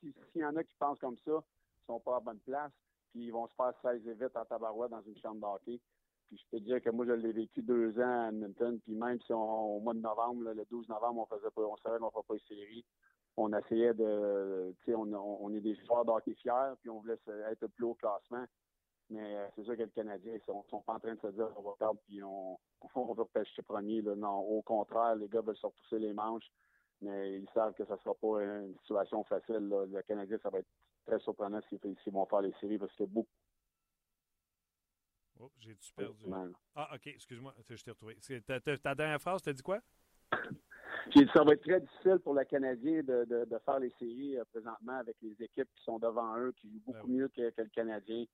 S'il y en a qui pensent comme ça, ils sont pas à bonne place, puis ils vont se faire 16 et vite en tabarouette dans une chambre d'hockey. Puis je peux te dire que moi, je l'ai vécu deux ans à Edmonton, puis même si au mois de novembre, le 12 novembre, on faisait pas, on savait qu'on ne ferait pas une série, on essayait de, tu sais, on, on, est des joueurs d'hockey fiers, puis on voulait être plus haut classement. Mais euh, c'est sûr que le Canadien, ils sont, sont pas en train de se dire on va perdre puis on, on va pêcher premier. Non, au contraire, les gars veulent se repousser les manches, mais ils savent que ça sera pas une situation facile. Là. Le Canadien, ça va être très surprenant s'ils vont faire les séries parce que beaucoup. Oh, j'ai-tu perdu? Ah, OK, excuse-moi, je t'ai retrouvé. Ta, ta, dernière phrase, t'as dit quoi? J'ai dit ça va être très difficile pour le Canadien de, de, de faire les séries euh, présentement avec les équipes qui sont devant eux, qui jouent ben beaucoup mieux que, que, le Canadien.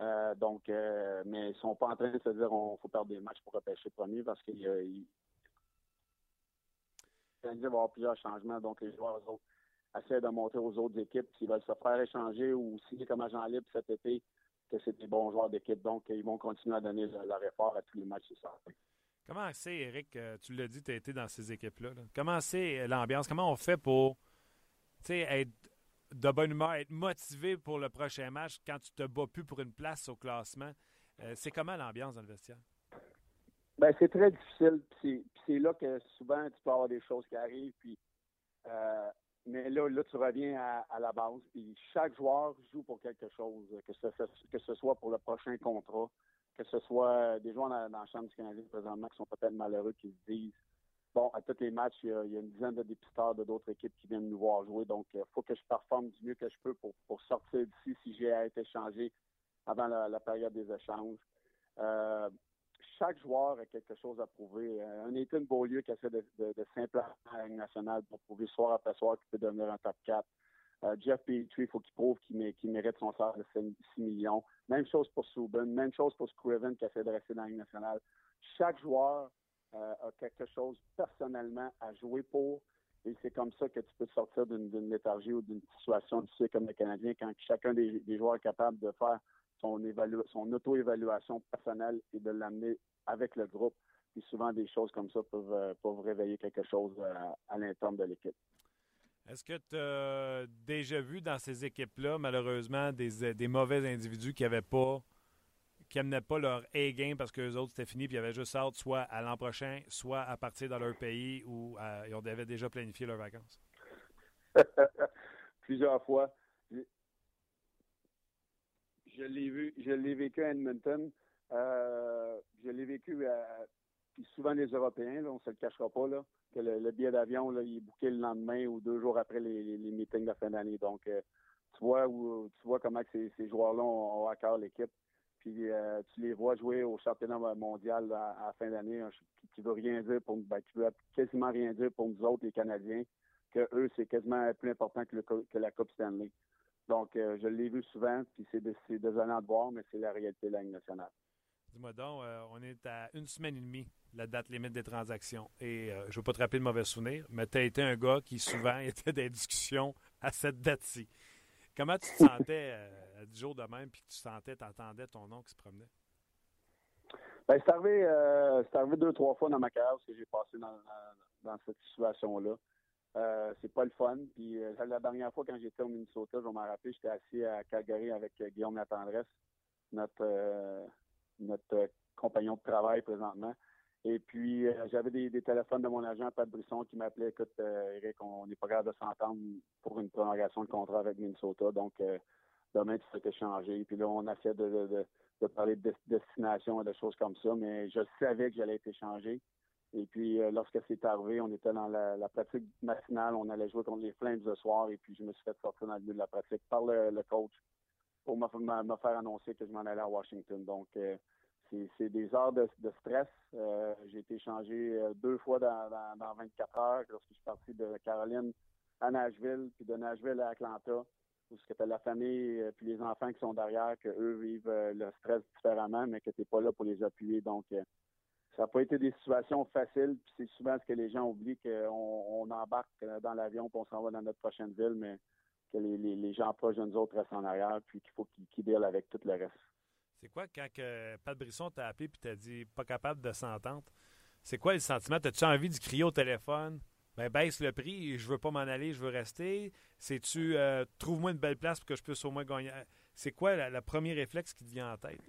Euh, donc, euh, mais ils sont pas en train de se dire on faut perdre des matchs pour repêcher premier parce qu'il y a va y avoir plusieurs changements. Donc, les joueurs autres, essaient de montrer aux autres équipes s'ils veulent se faire échanger ou signer comme agent libre cet été, que c'est des bons joueurs d'équipe. Donc, ils vont continuer à donner leur effort à tous les matchs, c'est. Comment c'est, Eric, euh, tu l'as dit, tu as été dans ces équipes-là. Comment c'est l'ambiance? Comment on fait pour être de bonne humeur, être motivé pour le prochain match quand tu te bats plus pour une place au classement? Euh, c'est comment l'ambiance dans le vestiaire? Ben, c'est très difficile. C'est là que souvent tu peux avoir des choses qui arrivent. Puis, euh, mais là, là, tu reviens à, la base. Puis chaque joueur joue pour quelque chose, que ce, que ce soit pour le prochain contrat, que ce soit des joueurs dans, la Chambre du Canadien présentement qui sont peut-être malheureux, qui se disent bon, à tous les matchs, il y, a, une dizaine de dépisteurs de d'autres équipes qui viennent nous voir jouer. Donc, il faut que je performe du mieux que je peux pour, sortir d'ici si j'ai été échangé avant la, période des échanges. Euh, chaque joueur a quelque chose à prouver. Euh, un Ethan Beaulieu qui essaie de, de, de s'implanter à la nationale pour prouver soir après soir qu'il peut devenir un top 4. Euh, Jeff Petrie, il faut qu'il prouve qu'il mérite son salaire de 6 millions. Même chose pour Subban, même chose pour Scriven qui essaie de rester dans la nationale. Chaque joueur euh, a quelque chose personnellement à jouer pour. Et c'est comme ça que tu peux sortir d'une léthargie ou d'une situation difficile comme le Canadien quand chacun des, joueurs est capable de faire son, son auto-évaluation personnelle et de l'amener avec le groupe. Et souvent, des choses comme ça peuvent, euh, peuvent réveiller quelque chose à, euh, à l'interne de l'équipe. Est-ce que tu as déjà vu dans ces équipes-là, malheureusement, des, des mauvais individus qui n'avaient pas qui n'amenaient pas leur A-game parce que les autres, c'était fini, puis ils avaient juste hâte soit à l'an prochain, soit à partir dans leur pays où euh, ils avaient déjà planifié leurs vacances? Plusieurs fois. Je l'ai vu, je l'ai vécu à Edmonton. Euh, je l'ai vécu à, puis souvent les Européens, on ne se le cachera pas, là, que le, billet d'avion, là, il est booké le lendemain ou deux jours après les, meetings de fin d'année. Donc, euh, tu vois où, tu vois comment ces, joueurs-là ont, ont à cœur l'équipe. Puis euh, tu les vois jouer au championnat mondial à, la fin d'année, hein, qui, ne veut rien dire pour ben, qui quasiment rien dire pour nous autres, les Canadiens, que eux, c'est quasiment plus important que, le, que la Coupe Stanley. Donc, euh, je l'ai vu souvent, puis c'est désolant de voir, mais c'est la réalité de la Ligue nationale. Dis-moi donc, euh, on est à une semaine et demie, la date limite des transactions. Et je ne veux pas te rappeler de mauvais souvenirs, mais tu as été un gars qui souvent était des discussions à cette date-ci. Comment tu te sentais euh, du jour de même, puis que tu sentais, tu entendais ton nom qui se promenait? Ben, c'est arrivé, euh, arrivé deux, trois fois dans ma carrière que j'ai passé dans, dans, cette situation-là. Euh, c'est pas le fun. Puis euh, la dernière fois quand j'étais au Minnesota, je m'en rappeler, j'étais assis à Calgary avec Guillaume Latendresse, notre notre compagnon de travail présentement. Et puis, euh, j'avais des, téléphones de mon agent, Pat Brisson, qui m'appelait Écoute, euh, Eric, on n'est pas capable de s'entendre pour une prolongation de contrat avec Minnesota. Donc, euh, demain, tu serais échangé. Puis là, on a fait de, de, parler de destination et de choses comme ça, mais je savais que j'allais être échangé. Et puis, euh, lorsque c'est arrivé, on était dans la, pratique matinale, on allait jouer contre les Flames ce soir, et puis je me suis fait sortir dans le milieu de la pratique par le, coach pour me, faire annoncer que je m'en allais à Washington. Donc, euh, c'est des heures de, stress. Euh, j'ai été échangé deux fois dans, dans, 24 heures lorsque je suis parti de Caroline à Nashville, puis de Nashville à Atlanta, où c'était la famille puis les enfants qui sont derrière, que eux vivent le stress différemment, mais que tu n'es pas là pour les appuyer. Donc, ça n'a pas été des situations faciles. Puis c'est souvent ce que les gens oublient qu'on embarque dans l'avion puis on s'en va dans notre prochaine ville, mais que les, gens proches de nous autres restent en arrière puis qu'il faut qu'ils qu avec tout le reste. C'est quoi quand que Pat Brisson t'a appelé puis t'a dit pas capable de s'entendre? C'est quoi le sentiment? As-tu envie de crier au téléphone? Ben, baisse le prix, je veux pas m'en aller, je veux rester. C'est-tu euh, trouve-moi une belle place pour que je puisse au moins gagner? C'est quoi le premier réflexe qui te vient en tête?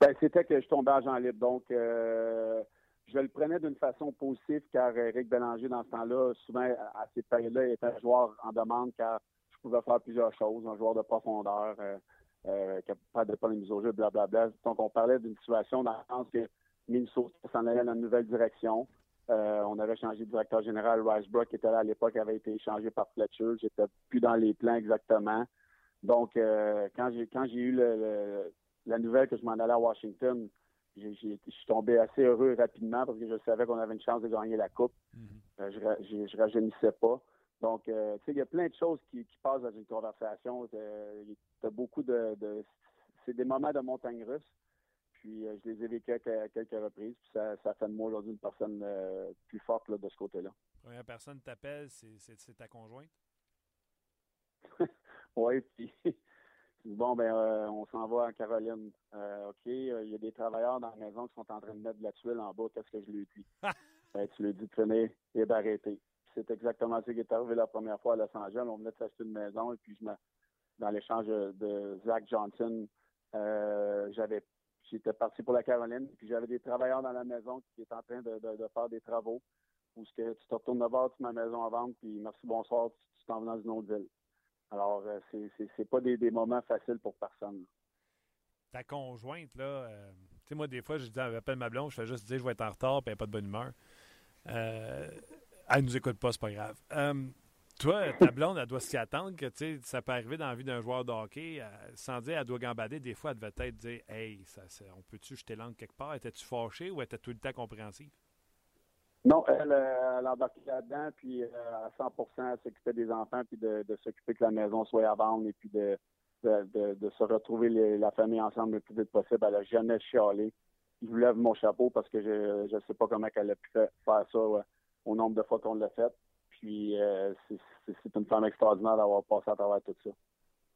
Ben, c'était que je tombais agent libre. Donc, euh, je le prenais d'une façon positive car Eric Bélanger, dans ce temps-là, souvent, à ces périodes-là, était un joueur en demande car je pouvais faire plusieurs choses, un joueur de profondeur, euh, euh, capable de pas les mises au jeu, blablabla. Donc, on parlait d'une situation dans le sens que Minnesota s'en allait dans une nouvelle direction. Euh, on avait changé de directeur général. Ricebrook, qui était là à l'époque, avait été échangé par Fletcher. J'étais plus dans les plans exactement. Donc, euh, quand j'ai quand j'ai eu le, la nouvelle que je m'en allais à Washington, je suis tombé assez heureux rapidement parce que je savais qu'on avait une chance de gagner la Coupe. Mm-hmm. Euh, je, ne rajeunissais pas. Donc, euh, tu sais, il y a plein de choses qui, passent dans une conversation. Euh, tu beaucoup de, c'est des moments de montagne russe. Puis je les ai vécus à quelques reprises. Puis ça, ça fait de moi aujourd'hui une personne plus forte de ce côté-là. Première personne t'appelle, c'est ta conjointe? oui, puis bon, ben, euh, on s'en va à Caroline. Euh, OK, euh, il y a des travailleurs dans la maison qui sont en train de mettre de la tuile en bas. Qu'est-ce que je lui dis? ben, tu lui dis de finir et d'arrêter. C'est exactement ce qui est arrivé la première fois à Los Angeles. On venait de s'acheter une maison et puis je me, dans l'échange de Zach Johnson, j'avais j'étais parti pour la Caroline, puis j'avais des travailleurs dans la maison qui étaient en train de, faire des travaux. Où ce que tu te retournes de bord, tu ma maison à vendre, puis merci, bonsoir, tu t'en vas dans une autre ville. Alors, euh, c'est pas des, moments faciles pour personne. Ta conjointe, là, euh, tu sais, moi, des fois, je dis, appelle ma blonde, je fais juste dire, je vais être en retard, puis elle n'a pas de bonne humeur. Euh, elle nous écoute pas, c'est pas grave. Euh, toi, ta blonde, elle doit s'y attendre que, tu sais, ça peut arriver dans la vie d'un joueur de hockey, sans dire, elle doit gambader. Des fois, elle devait peut-être dire, hey, ça, on peut-tu jeter l'angle quelque part? Étais-tu fâché ou était tout le temps compréhensive? Non, elle, euh, elle a embarqué là-dedans, puis euh, à 100 elle s'occupait des enfants, puis de, s'occuper que la maison soit à vendre, et puis de, de, se retrouver la famille ensemble le plus vite possible. Elle n'a jamais chialé. Je vous lève mon chapeau parce que je ne sais pas comment elle a pu faire, ça au nombre de fois qu'on l'a fait. Puis euh, c'est une femme extraordinaire d'avoir passé à travers tout ça.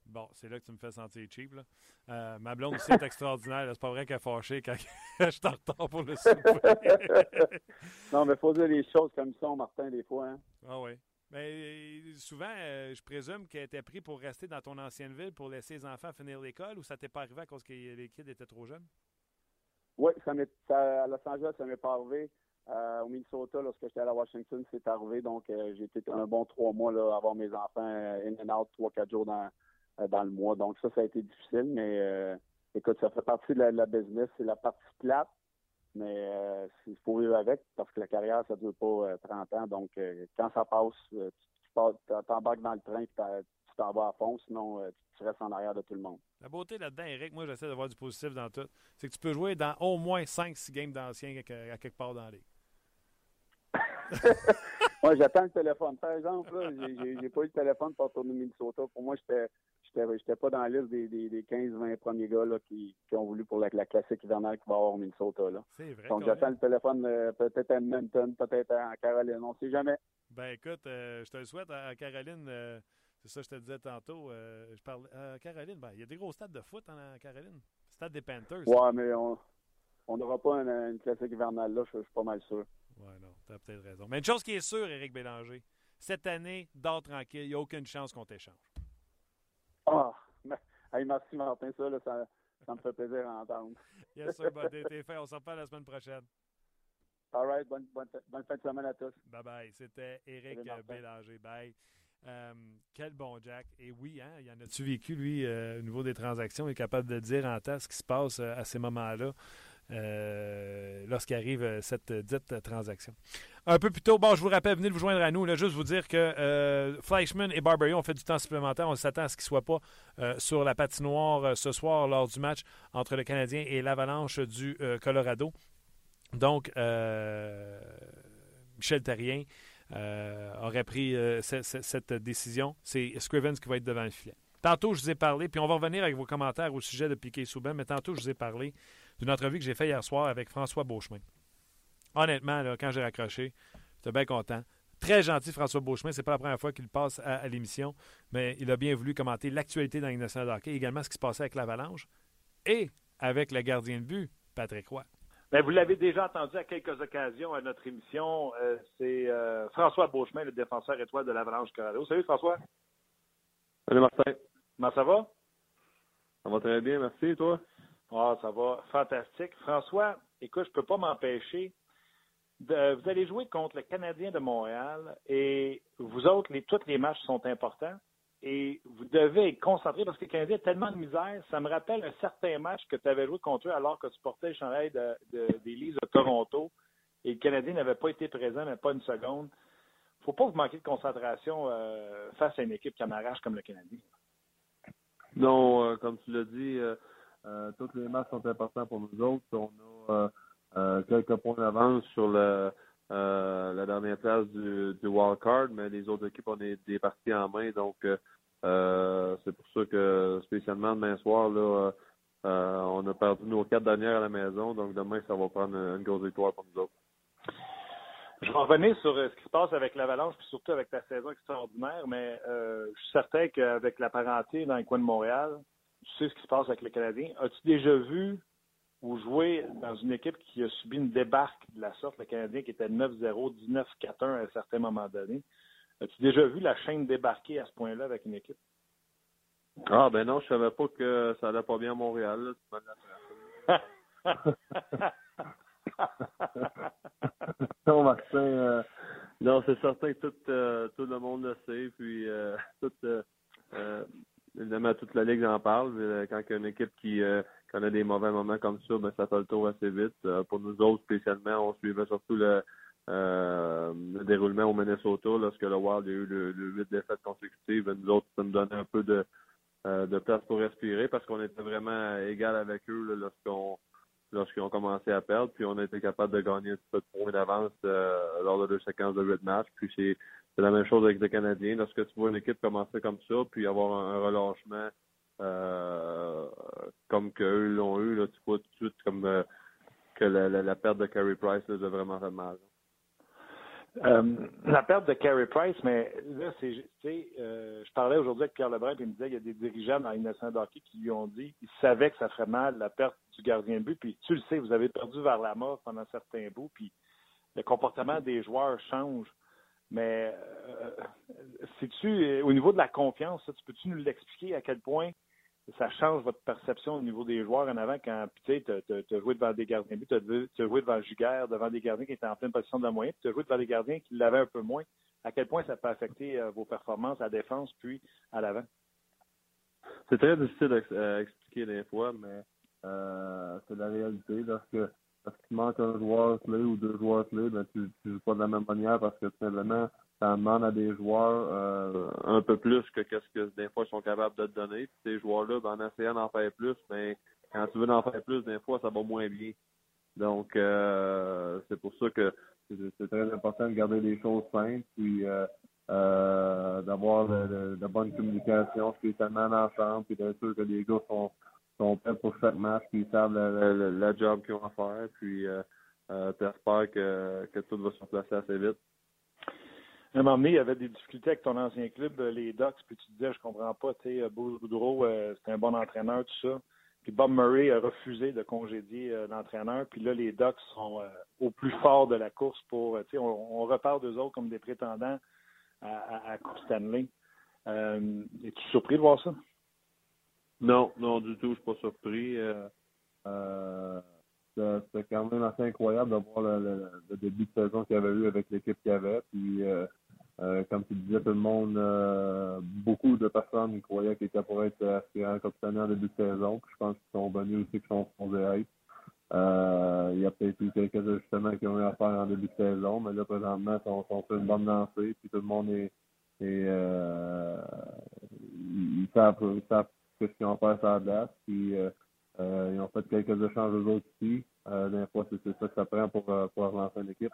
Bon, c'est là que tu me fais sentir cheap. Là. Euh, ma blonde aussi est extraordinaire. C'est pas vrai qu'elle est fâchée quand je suis en retard pour le souper. non, mais il faut dire les choses comme ça, Martin, des fois. Hein? Ah oui. Mais souvent, euh, je présume qu'elle était pris pour rester dans ton ancienne ville pour laisser les enfants finir l'école ou ça t'est pas arrivé à cause que les kids étaient trop jeunes? Oui, ça m'est, à Los Angeles, ça m'est pas arrivé. Euh, au Minnesota, lorsque j'étais à Washington, c'est arrivé. Donc, j'ai été un bon trois mois là, à avoir mes enfants in and out, trois, quatre jours dans, euh, dans le mois. Donc ça, ça a été difficile, mais euh, écoute, ça fait partie de la, business. C'est la partie plate, mais euh, il faut vivre avec parce que la carrière, ça ne dure pas 30 ans. Donc quand ça passe, tu t'embarques dans le train et tu t'en vas à fond, sinon tu restes en arrière de tout le monde. La beauté là-dedans, Eric, moi j'essaie de voir du positif dans tout. C'est que tu peux jouer dans au moins 5-6 games d'anciens à quelque part dans la ligue. moi, j'attends le téléphone. Par exemple, j'ai pas eu le téléphone pour tourner Minnesota. Pour moi, j'étais j'étais pas dans la liste des, des, 15-20 premiers gars là, qui, qui, ont voulu pour la, la classique hivernale qui va avoir au Minnesota. Là. C'est vrai. Donc j'attends le téléphone euh, peut-être à Edmonton, peut-être en Caroline, on ne sait jamais. Ben écoute, euh, je te le souhaite à Caroline. Euh, c'est ça que je te disais tantôt. je parle Caroline, ben, il y a des gros stades de foot en Caroline. Stade des Panthers. Ouais, mais on n'aura pas une, classique hivernale là, je, suis pas mal sûr. Ouais, non, tu as peut-être raison. Mais une chose qui est sûre, Éric Bélanger, cette année, dors tranquille, il n'y a aucune chance qu'on t'échange. Merci Martin, ça, ça, me fait plaisir à entendre. yes, sir, t'es fait. On s'en reparle la semaine prochaine. All right, bonne, bonne, bonne fin de semaine à tous. Bye bye. C'était Éric Bélanger. Bye. Euh, quel bon Jack. Et oui, hein, il y en a-tu vécu, lui, euh, au niveau des transactions? Il est capable de dire en temps ce qui se passe euh, à ces moments-là lorsqu'il arrive cette dite transaction. Un peu plus tôt, bon, je vous rappelle, venez de vous joindre à nous. Juste vous dire que Fleischman et Barberio ont fait du temps supplémentaire. On s'attend à ce qu'ils ne soient pas sur la patinoire ce soir lors du match entre le Canadien et l'Avalanche du Colorado. Donc, Michel Terrien euh, aurait pris euh, cette, décision. C'est Scrivens qui va être devant le filet. Tantôt, je vous ai parlé, puis on va revenir avec vos commentaires au sujet de Piquet Souben, mais tantôt, je vous ai parlé d'une entrevue que j'ai faite hier soir avec François Beauchemin. Honnêtement, quand j'ai raccroché, j'étais bien content. Très gentil, François Beauchemin. C'est pas la première fois qu'il passe à, l'émission, mais il a bien voulu commenter l'actualité dans les de hockey, également ce qui se passait avec l'Avalanche et avec le gardien de but, Patrick Roy. Mais vous l'avez déjà entendu à quelques occasions à notre émission. Euh, c'est euh, François Beauchemin, le défenseur étoile de l'Avalanche Colorado. Salut François. Salut Martin. Comment ça va? Ça va très bien, merci. Et toi? Ah, ça va fantastique. François, écoute, je ne peux pas m'empêcher. Vous allez jouer contre le Canadien de Montréal et vous autres, les, tous les matchs sont importants et vous devez être concentré parce que le Canadien a tellement de misère. Ça me rappelle un certain match que tu avais joué contre eux alors que tu portais le chandail de, de Toronto et le Canadien n'avait pas été présent, mais pas une seconde. Faut pas vous manquer de concentration euh, face à une équipe qui arrache comme le Canadien. Non, euh, comme tu l'as dit, euh, tous les matchs sont importants pour nous autres. On a quelques points d'avance sur la dernière place du, du wild card, mais les autres équipes ont des, parties en main, donc euh, c'est pour ça que spécialement demain soir, là, euh, on a perdu nos quatre dernières à la maison, donc demain, ça va prendre une grosse victoire pour nous autres. Je vais revenir sur euh, ce qui se passe avec l'Avalanche, puis surtout avec ta saison extraordinaire, mais je suis certain qu'avec la parenté dans les coins de Montréal, tu sais ce qui se passe avec les Canadiens. As-tu déjà vu ou joué dans une équipe qui a subi une débarque de la sorte, le Canadien qui était 9-0, 19-4-1 à un certain moment donné? As-tu déjà vu la chaîne débarquer à ce point-là avec une équipe? Ah, ben non, je savais pas que ça allait pas bien à Montréal. non, Martin, euh, non, c'est certain que tout, euh, tout le monde le sait, puis euh, tout, évidemment, toute la Ligue en parle. Quand il y a une équipe qui, quand a des mauvais moments comme ça, ben, ça fait le tour assez vite. pour nous autres, spécialement, on suivait surtout le, euh, le déroulement au Minnesota lorsque le Wild a eu le, le 8 défaites consécutives. Nous autres, ça nous donnait un peu de, euh, place pour respirer parce qu'on était vraiment égal avec eux lorsqu'on lorsqu'ils ont commencé à perdre, puis on a été capable de gagner un petit peu de points d'avance euh, lors de deux séquences de 8 matchs. Puis c'est la même chose avec les Canadiens. Lorsque tu vois une équipe commencer comme ça, puis avoir un, relâchement euh, comme qu'eux l'ont eu, là, tu vois tout de suite comme que la, perte de Carey Price là, a vraiment fait mal. Euh, la perte de Carey Price, mais là, c'est, tu sais, euh, je parlais aujourd'hui avec Pierre Lebrun, puis il me disait qu'il y a des dirigeants dans l'Innocent hockey qui lui ont dit qu'ils savaient que ça ferait mal la perte du gardien de but, puis tu le sais, vous avez perdu vers la mort pendant certains bouts, puis le comportement des joueurs change. Mais euh, si tu, au niveau de la confiance, tu peux-tu nous l'expliquer à quel point ça change votre perception au niveau des joueurs en avant quand tu as, joué devant des gardiens tu as, joué devant Giguère, devant des gardiens qui étaient en pleine position de la moyenne, tu as joué devant des gardiens qui l'avaient un peu moins. À quel point ça peut affecter euh, vos performances à la défense puis à l'avant? C'est très difficile à, expliquer des fois, mais euh, c'est la réalité. Parce qu'il manque un joueur clé ou deux joueurs clés, ben tu ne joues pas de la même manière parce que simplement ça demande à des joueurs euh, un peu plus que qu'est-ce que des fois ils sont capables de te donner. Puis ces joueurs-là, ben, en essayant d'en faire plus, ben, quand tu veux en faire plus, des fois, ça va moins bien. Donc euh, c'est pour ça que c'est très important de garder les choses simples, puis euh, euh, d'avoir de, de, bonne communication, spécialement ensemble, puis d'être sûr que les gars sont, sont prêts pour chaque match, puis ils savent le, job qu'ils ont à faire, puis euh, euh, que, que tout va se placer assez vite. À un moment donné, il y avait des difficultés avec ton ancien club, euh, les Ducks, puis tu disais, je comprends pas, tu sais, Boudreau, euh, c'était un bon entraîneur, tout ça. Puis Bob Murray a refusé de congédier euh, l'entraîneur. Puis là, les Ducks sont au plus fort de la course pour, tu sais, on, repart d'eux autres comme des prétendants à, à, Coupe Stanley. Es-tu surpris de voir ça? Non, non, du tout, je suis pas surpris. c'était quand même assez incroyable de voir le, début de saison qu'il y avait eu avec l'équipe qu'il y avait. Puis comme tu disais, tout le monde, beaucoup de personnes croyaient qu'il était pour être aspirant capitaine en début de saison. Puis je pense qu'ils sont venus aussi qu'ils sont supposés être. Euh, il y a peut-être eu quelques ajustements qui ont eu à faire en début de saison, mais là, présentement, ils sont, fait une bonne lancée, puis tout le monde est, euh, ils savent, savent ce qu'ils ont fait à la place, puis euh, euh, ils ont fait quelques échanges aux autres aussi. Euh, des fois, c'est ça que ça prend pour, pour relancer une équipe.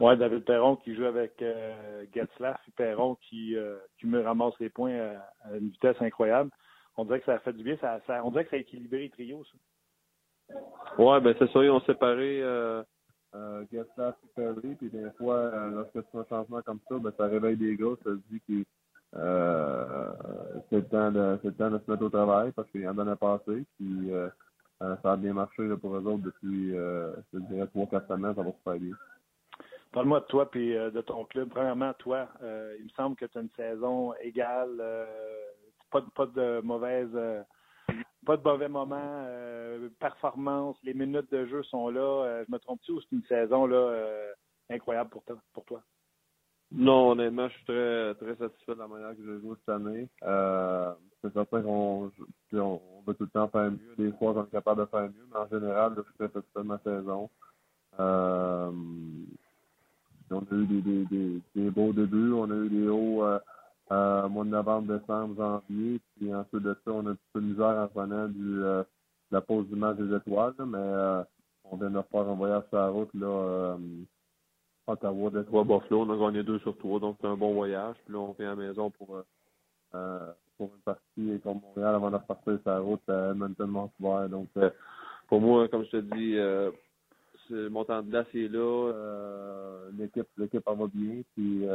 Oui, David Perron qui joue avec euh, Getzlaff, Perron qui, qui me ramasse les points à, une vitesse incroyable. On dirait que ça a fait du bien. Ça, ça, on dirait que ça a équilibré le trio, ça. Ouais, ben c'est ça, ils ont séparé euh, euh, et Perry, puis des fois, euh, lorsque tu fais un changement comme ça, ben ça réveille des gars, ça se dit que euh, c'est le temps de temps de se mettre au travail parce qu'il y en a passé, puis euh, euh, ça a bien marché pour eux autres depuis euh, je dirais trois, quatre semaines, ça va se faire bien. Parle-moi de toi et de ton club. Premièrement, toi, il me semble que tu as une saison égale, pas, pas de mauvaise pas de mauvais moments, euh, performance, les minutes de jeu sont là. Euh, je me trompe-tu ou c'est une saison là, euh, incroyable pour pour toi? Non, honnêtement, je suis très très satisfait de la manière que j'ai joué cette année. c'est certain qu'on on, veut tout le temps faire mieux. Des fois, on est capable de faire mieux, mais en général, je suis très satisfait de ma saison. on a eu des, des, des, beaux débuts, on a eu des hauts euh, mois de novembre, décembre, janvier. Puis ensuite de ça, on a un petit peu de misère en revenant du, euh, la pause du match des étoiles. mais euh, on vient de faire un voyage sur la route là, euh, Ottawa, Détroit, Buffalo. On a gagné deux sur trois, donc c'est un bon voyage. Puis là, on vient à la maison pour, euh, euh une partie contre Montréal avant de repartir sur la route à Edmonton. Donc, pour moi, comme je te dis, euh, mon temps de glace est là. l'équipe, l'équipe va bien. Puis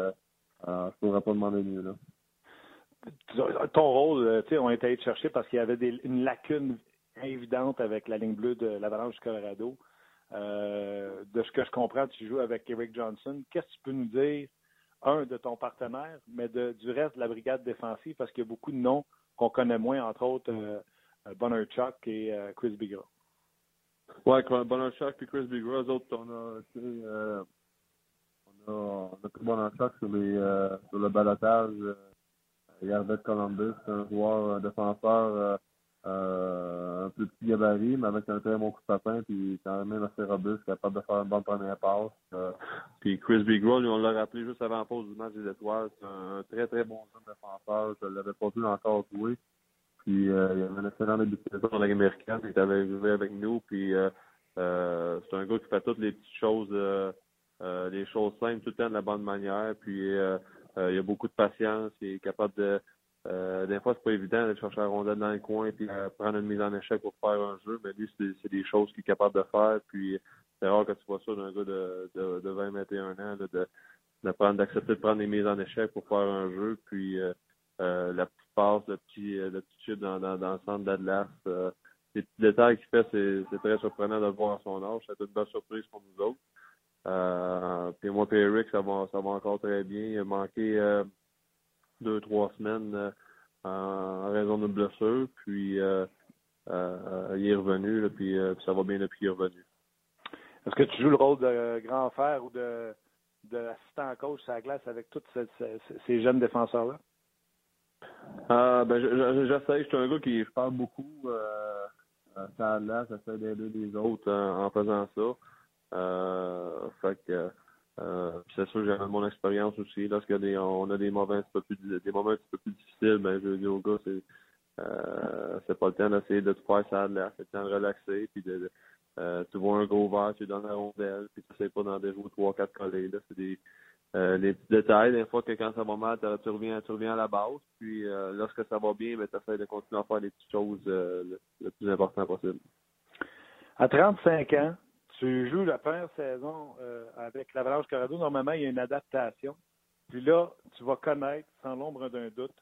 euh, je ne pourrais pas demander mieux. Là. Ton rôle, euh, tu sais, on été allé te chercher parce qu'il y avait des, une lacune évidente avec la ligne bleue de l'Avalanche du Colorado. Euh, de ce que je comprends, tu joues avec Eric Johnson. Qu'est-ce que tu peux nous dire, un, de ton partenaire, mais de, du reste de la brigade défensive, parce qu'il y a beaucoup de noms qu'on connaît moins, entre autres euh, Bonner Chuck et euh, Chris Bigra. Oui, Bonner Chuck et Chris Bigra, eux autres, on a, euh, on a pris bon en choc sur, les, euh, sur le balotage. Euh, de Columbus, un joueur défenseur euh, euh, un peu petit gabarit, mais avec un très bon coup de patin, puis quand même assez robuste, capable de faire une bonne première passe. Euh, puis Chris Bigro, on l'a rappelé juste avant la pause du match des étoiles, c'est un, très très bon jeune défenseur. Je l'avais pas vu encore jouer. Puis euh, il avait un excellent début de saison dans la américaine, il avait joué avec nous, puis euh, c'est un gars qui fait toutes les petites choses euh, les choses simples tout le temps de la bonne manière. Puis euh, euh, il y a beaucoup de patience. Il est capable de euh, des fois, c'est pas évident de chercher la rondelle dans le coin et prendre une mise en échec pour faire un jeu, mais lui, c'est des choses qu'il est capable de faire. Puis c'est rare que tu vois ça d'un gars de, de, de 20, 21 ans, de, de d'accepter de prendre des mises en échec pour faire un jeu. Puis euh, la petite passe, le petit, le petit chute dans, dans, dans le centre d'Atlas. Euh, les petits détails qu'il fait, c'est très surprenant de le voir à son âge. C'est une bonne surprise pour nous autres. Euh, puis moi et Eric, ça va, ça va encore très bien. Il a manqué euh, deux, trois semaines euh, en raison de blessure. Puis euh, euh, il est revenu, là, puis, ça va bien depuis qu'il est revenu. Est-ce que tu joues le rôle de grand frère ou de, de assistant coach sur la glace avec tous ces, ces, jeunes défenseurs-là? Euh, ben, j'essaie. Je suis un gars qui je parle beaucoup. Euh, ça là, j'essaie d'aider les autres en faisant ça. Euh, fait que euh, c'est sûr j'ai mon expérience aussi. Lorsqu'on on a des moments un peu plus des moments un petit peu plus difficiles, ben je dis aux gars, c'est euh, c'est pas le temps d'essayer de te faire ça de l'air, c'est le temps de relaxer puis de, euh, tu vois un gros verre, tu donnes la rondelle, puis tu sais pas dans des jours trois, quatre collés. Là, c'est des euh, les petits détails, des fois que quand ça va mal, tu reviens, tu reviens à la base. Puis euh, lorsque ça va bien, ben, tu essaies de continuer à faire les petites choses euh, le, le, plus important possible. À 35 ans, tu joues la première saison euh, avec l'Avalanche Colorado. Normalement, il y a une adaptation. Puis là, tu vas connaître, sans l'ombre d'un doute,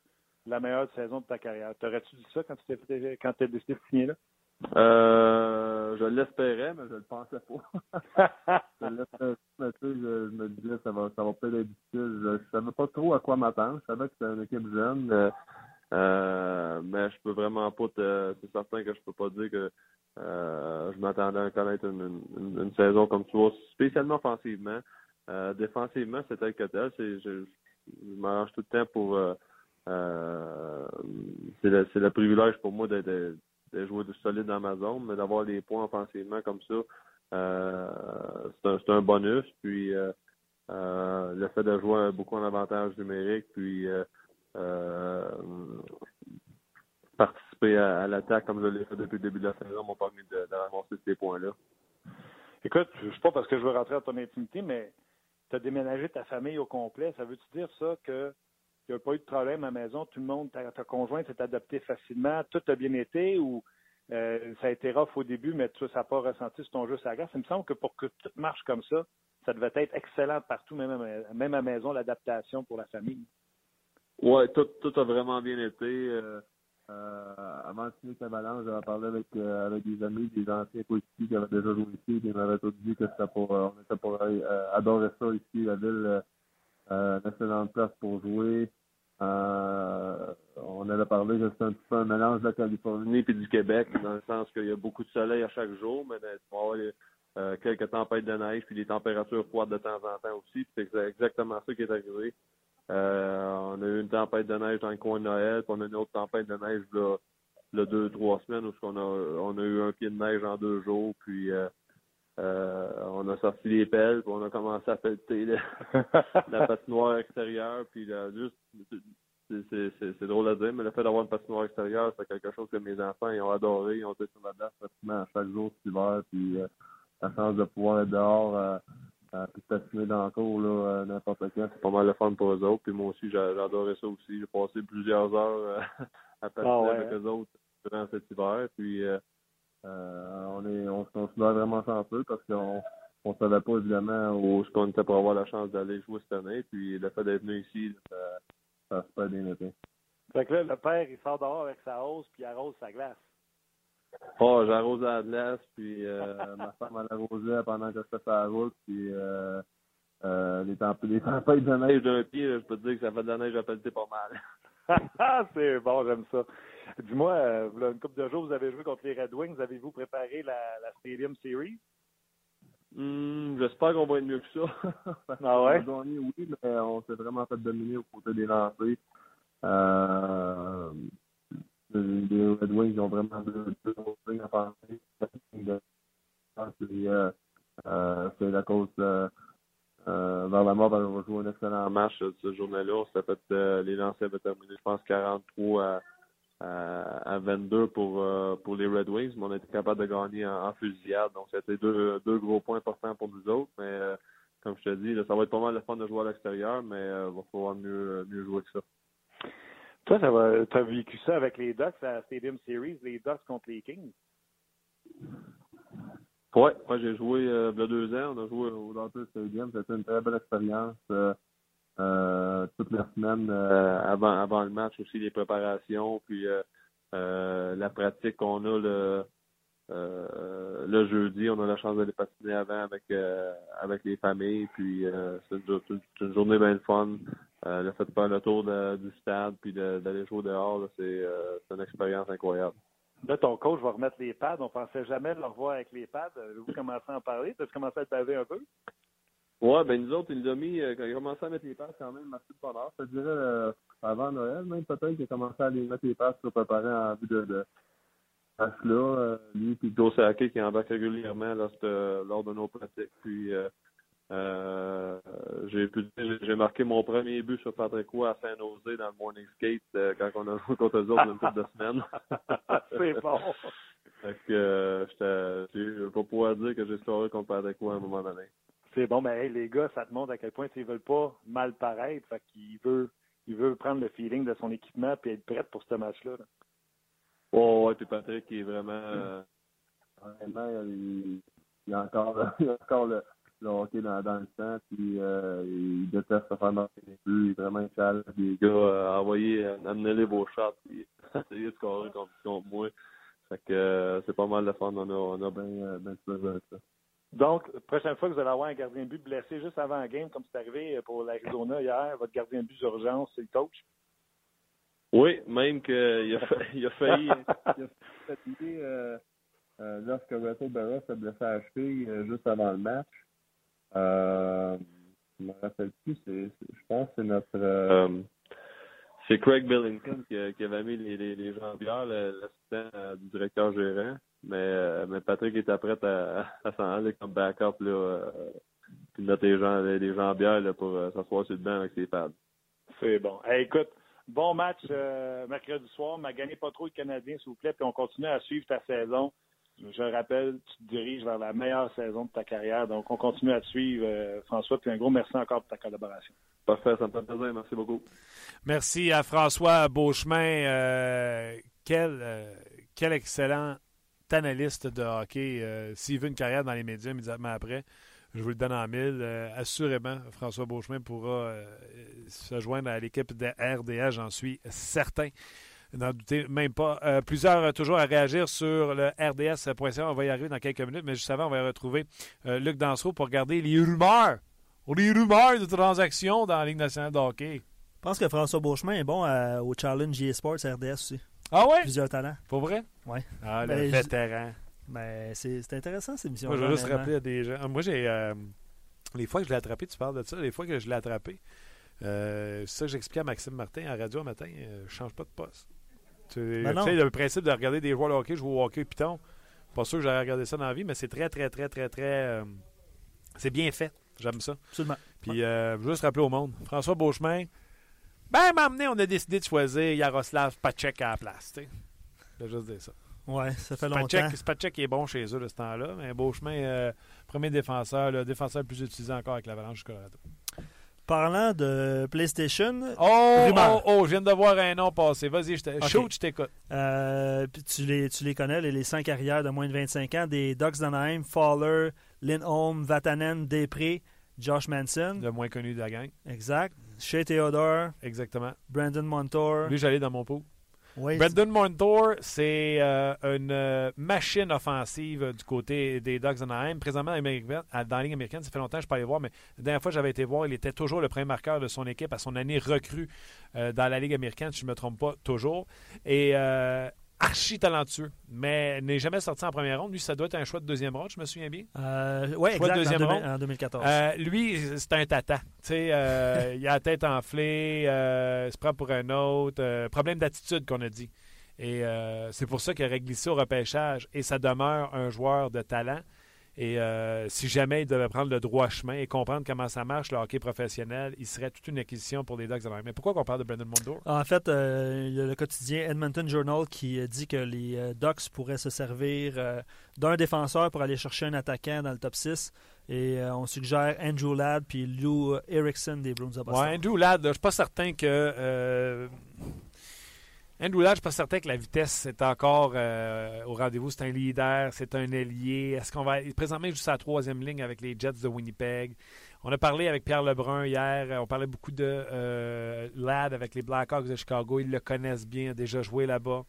la meilleure saison de ta carrière. T'aurais-tu dit ça quand tu t'es quand décidé de signer là? Euh, je l'espérais, mais je le pensais pas. je, je, me disais ça va ça va peut-être être difficile. Je, je savais pas trop à quoi m'attendre. Je savais que c'était une équipe jeune. Euh, euh, mais je peux vraiment pas te. C'est certain que je peux pas dire que euh, je m'attendais à connaître une, une, saison comme tu vois, spécialement offensivement. euh, défensivement, c'est tel que tel. Je, m'arrange tout le temps pour. Euh, c'est le, le, privilège pour moi de, de, jouer de solide dans ma zone, mais d'avoir des points offensivement comme ça, c'est un, un, bonus. Puis le fait de jouer beaucoup en avantage numérique, puis participer à, l'attaque comme je l'ai fait depuis le début de la saison m'ont permis de, de ramasser ces points-là. Écoute, je ne sais pas parce que je veux rentrer dans ton intimité, mais tu as déménagé ta famille au complet. Ça veut-tu dire ça que il n'y a pas eu de problème à la maison, tout le monde, ta, ta conjointe s'est adapté facilement, tout a bien été ou euh, ça a été rough au début, mais tu ça n'a pas ressenti sur ton jeu sa glace? Il me semble que pour que tout marche comme ça, ça devait être excellent partout, même à, même à la maison, l'adaptation pour la famille. Oui, tout, tout a vraiment bien été. Euh, euh, avant de signer Avalanche, j'avais parlé avec, euh, avec des amis, des anciens coéquipiers qui avaient déjà joué ici, ils m'avaient tous dit que c'était pour, euh, on était pour euh, adorer ça ici, la ville, euh, une excellente place pour jouer. on avait parlé que c'était un petit peu un mélange de la Californie et du Québec, dans le sens qu'il y a beaucoup de soleil à chaque jour, mais il faut avoir euh, quelques tempêtes de neige, puis des températures froides de temps en temps aussi. C'est exactement ça qui est arrivé. Euh, on a eu une tempête de neige dans le coin de Noël, puis on a une autre tempête de neige là, là deux, trois semaines où on a, on a eu un pied de neige en deux jours, puis euh, euh, on a sorti les pelles, puis on a commencé à pelleter la patinoire extérieure, puis là, juste c'est drôle à dire, mais le fait d'avoir une patinoire extérieure, c'est quelque chose que mes enfants ils ont adoré. Ils ont été sur la place pratiquement à chaque jour cet hiver, puis la chance de pouvoir être dehors euh, puis patiner dans le cours, là, euh, n'importe quand, c'est pas mal de fun pour eux autres. Puis moi aussi, j'adorais ça aussi. J'ai passé plusieurs heures euh, à patiner ah avec eux autres durant cet hiver. Puis euh, on est on se considère vraiment chanceux parce qu'on on savait pas évidemment où ce qu'on était pour avoir la chance d'aller jouer cette année. Puis le fait d'être venu ici, ça, ça se fait bien été. Fait que là, le père, il sort dehors avec sa hausse puis il arrose sa glace. Oh, j'arrose à la glace, puis euh, ma femme elle arrosait pendant que je faisais la route, puis euh, euh, les, temp les tempêtes de neige d'un pied, je peux te dire que ça fait de la neige à pelleter pas mal. c'est bon, j'aime ça. Dis-moi, euh, une couple de jours, vous avez joué contre les Red Wings. Avez-vous préparé la, la Stadium Series? Hmm, J'espère qu'on va être mieux que ça. ah ouais? On a gagné, oui, mais on s'est vraiment fait dominer au côté des lancers. Euh, les Red Wings ont vraiment deux, deux lignes à penser. Euh, euh, c'est la cause euh, euh, vers la mort, on va jouer un excellent match euh, ce journée-là. Euh, les lancers avaient terminé, je pense, 43 à, à, à 22 pour euh, les Red Wings, mais on a été capable de gagner en, fusillade. Donc c'était deux, deux gros points importants pour nous autres. Mais comme je te dis, ça va être pas mal le fun de jouer à l'extérieur, mais il va falloir mieux jouer que ça. Toi, tu as vécu ça avec les Ducks à Stadium Series, les Ducks contre les Kings? Oui, moi j'ai joué euh, il y a deux ans, on a joué au Dante Stadium, c'était une très belle expérience. Euh, euh, toutes les semaines euh, avant le match aussi les préparations, puis euh, la pratique qu'on a le le jeudi, on a la chance d'aller patiner avant avec avec les familles, puis c'est une, une, journée bien fun. Euh, le fait de faire le tour de, du stade puis d'aller jouer dehors, c'est euh, une expérience incroyable. Là, ton coach va remettre les pads. On pensait jamais le revoir avec les pads. Vous commencez à en parler? Tu as commencé à te baver un peu? Oui, ben nous autres, il nous a mis, euh, quand il a commencé à mettre les pads, quand même, merci de bonheur. Je dirais euh, avant Noël, même peut-être qu'il a commencé à les mettre les pads pour préparer en vue de, de là. Euh, lui puis Dosaki qui embarque régulièrement là, lors de nos pratiques. Puis euh, euh, j'ai j'ai marqué mon premier but sur Patrick Roy à Saint-Nosé dans le morning skate euh, quand on a joué contre eux autres une couple de semaines. C'est bon. fait que euh, je vais pas pouvoir dire que j'ai scoré contre Patrick Roy à un moment donné. C'est bon, mais les gars, ça te montre à quel point ils veulent pas mal paraître. Fait qu'il veut il veut prendre le feeling de son équipement et être prêt pour ce match-là. Là. Oh, ouais, puis Patrick est vraiment euh, vraiment il, il a encore il a encore le le hockey dans, dans le sang, puis euh, il déteste se faire marquer les buts, il est vraiment challenge les gars euh, envoyer, euh, amener les beaux shots, puis essayer de scorer contre, contre moi. Fait que euh, c'est pas mal de fun, on a, on a bien ben plaisir avec ça. Donc, prochaine fois que vous allez avoir un gardien de but blessé juste avant la game, comme c'est arrivé pour l'Arizona hier, votre gardien de but d'urgence, c'est le coach? Oui, même qu'il a, il a failli, il a fatigué euh, euh, lorsque Russell Barra s'est blessé à la cheville juste avant le match. Euh, je me rappelle plus, c'est, je pense que c'est notre. Euh, c'est Craig Billington qui, qui, avait mis les, les, les jambières, l'assistant euh, du directeur gérant. Mais, euh, mais Patrick était prêt à, à s'en aller comme backup, là, euh, puis mettre les, gens, les, les jambières là, pour s'asseoir sur le banc avec ses pads. C'est bon. écoute, bon match mercredi soir. M'a gagné pas trop le Canadien, s'il vous plaît, puis on continue à suivre ta saison. Je rappelle, tu te diriges vers la meilleure saison de ta carrière. Donc, on continue à te suivre, euh, François. Puis un gros merci encore pour ta collaboration. Parfait, ça me fait plaisir. Merci beaucoup. Merci à François Beauchemin. Euh, quel, euh, quel excellent analyste de hockey. S'il veut une carrière dans les médias immédiatement après, je vous le donne en mille. assurément, François Beauchemin pourra se joindre à l'équipe de RDA, j'en suis certain. N'en doutez même pas. Euh, plusieurs euh, toujours à réagir sur le RDS.ca. On va y arriver dans quelques minutes, mais juste avant, on va retrouver euh, Luc Dansereau pour regarder les rumeurs. Les rumeurs de transactions dans la Ligue nationale de hockey. Je pense que François Beauchemin est bon au Challenge eSports RDS aussi. Ah ouais? Plusieurs talents. Pour vrai? Oui. Ah, le ben, vétéran. Ben, c'est intéressant, cette émission. Moi, je vais juste rappeler à des gens. Moi, j'ai. les fois que je l'ai attrapé, tu parles de ça, les fois que je l'ai attrapé, c'est ça que j'expliquais à Maxime Martin en radio un matin, je change pas de poste. Ben tu sais, le principe de regarder des joueurs de hockey jouer au hockey Python, pas sûr que j'aurais regardé ça dans la vie, mais c'est très, très, très, très, très. Euh, c'est bien fait. J'aime ça. Absolument. Puis, euh, juste rappeler au monde François Beauchemin, ben, m'amener, on a décidé de choisir Yaroslav Pacek à la place. Je vais juste dire ça. Ouais, ça fait longtemps. Pacek est bon chez eux de ce temps-là, mais Beauchemin, euh, premier défenseur, le défenseur le plus utilisé encore avec l'Avalanche du Colorado. Parlant de PlayStation. Oh, oh, oh, je viens de voir un nom passer. Vas-y, je je t'écoute. Euh, tu, les, tu les connais, les, les cinq carrières de moins de 25 ans des Ducks d'Anaheim, Fowler, Lindholm, Vatanen, Després, Josh Manson. Le moins connu de la gang. Exact. Shea Theodore. Exactement. Brandon Montour. Lui, j'allais dans mon pot. Brendan Montour, c'est euh, une euh, machine offensive du côté des Ducks Anaheim. Présentement, dans la Ligue américaine, ça fait longtemps que je ne pas aller voir, mais la dernière fois que j'avais été voir, il était toujours le premier marqueur de son équipe à son année recrue euh, dans la Ligue américaine, si je ne me trompe pas, toujours. Et archi talentueux, mais n'est jamais sorti en première ronde. Lui, ça doit être un choix de deuxième ronde, je me souviens bien. Euh, oui, exact, deuxième en, en 2014. Euh, lui, c'est un tata. Euh, il a la tête enflée, euh, il se prend pour un autre. problème d'attitude qu'on a dit. Et c'est pour ça qu'il aurait glissé au repêchage. Et ça demeure un joueur de talent. Et euh, si jamais il devait prendre le droit chemin et comprendre comment ça marche le hockey professionnel, il serait toute une acquisition pour les Ducks de Mais pourquoi on parle de Brendan Montour? En fait, euh, il y a le quotidien Edmonton Journal qui euh, dit que les Ducks pourraient se servir d'un défenseur pour aller chercher un attaquant dans le top 6. Et on suggère Andrew Ladd puis Lou Erickson des Bruins de Boston. Ouais, Andrew Ladd, je suis pas certain que Andrew Ladd, je ne suis pas certain que la vitesse est encore euh, au rendez-vous. C'est un leader, c'est un ailier. Est-ce qu'on va. Présentement, juste à la troisième ligne avec les Jets de Winnipeg. On a parlé avec Pierre Lebrun hier. On parlait beaucoup de euh, Ladd avec les Blackhawks de Chicago. Ils le connaissent bien, a déjà joué là-bas.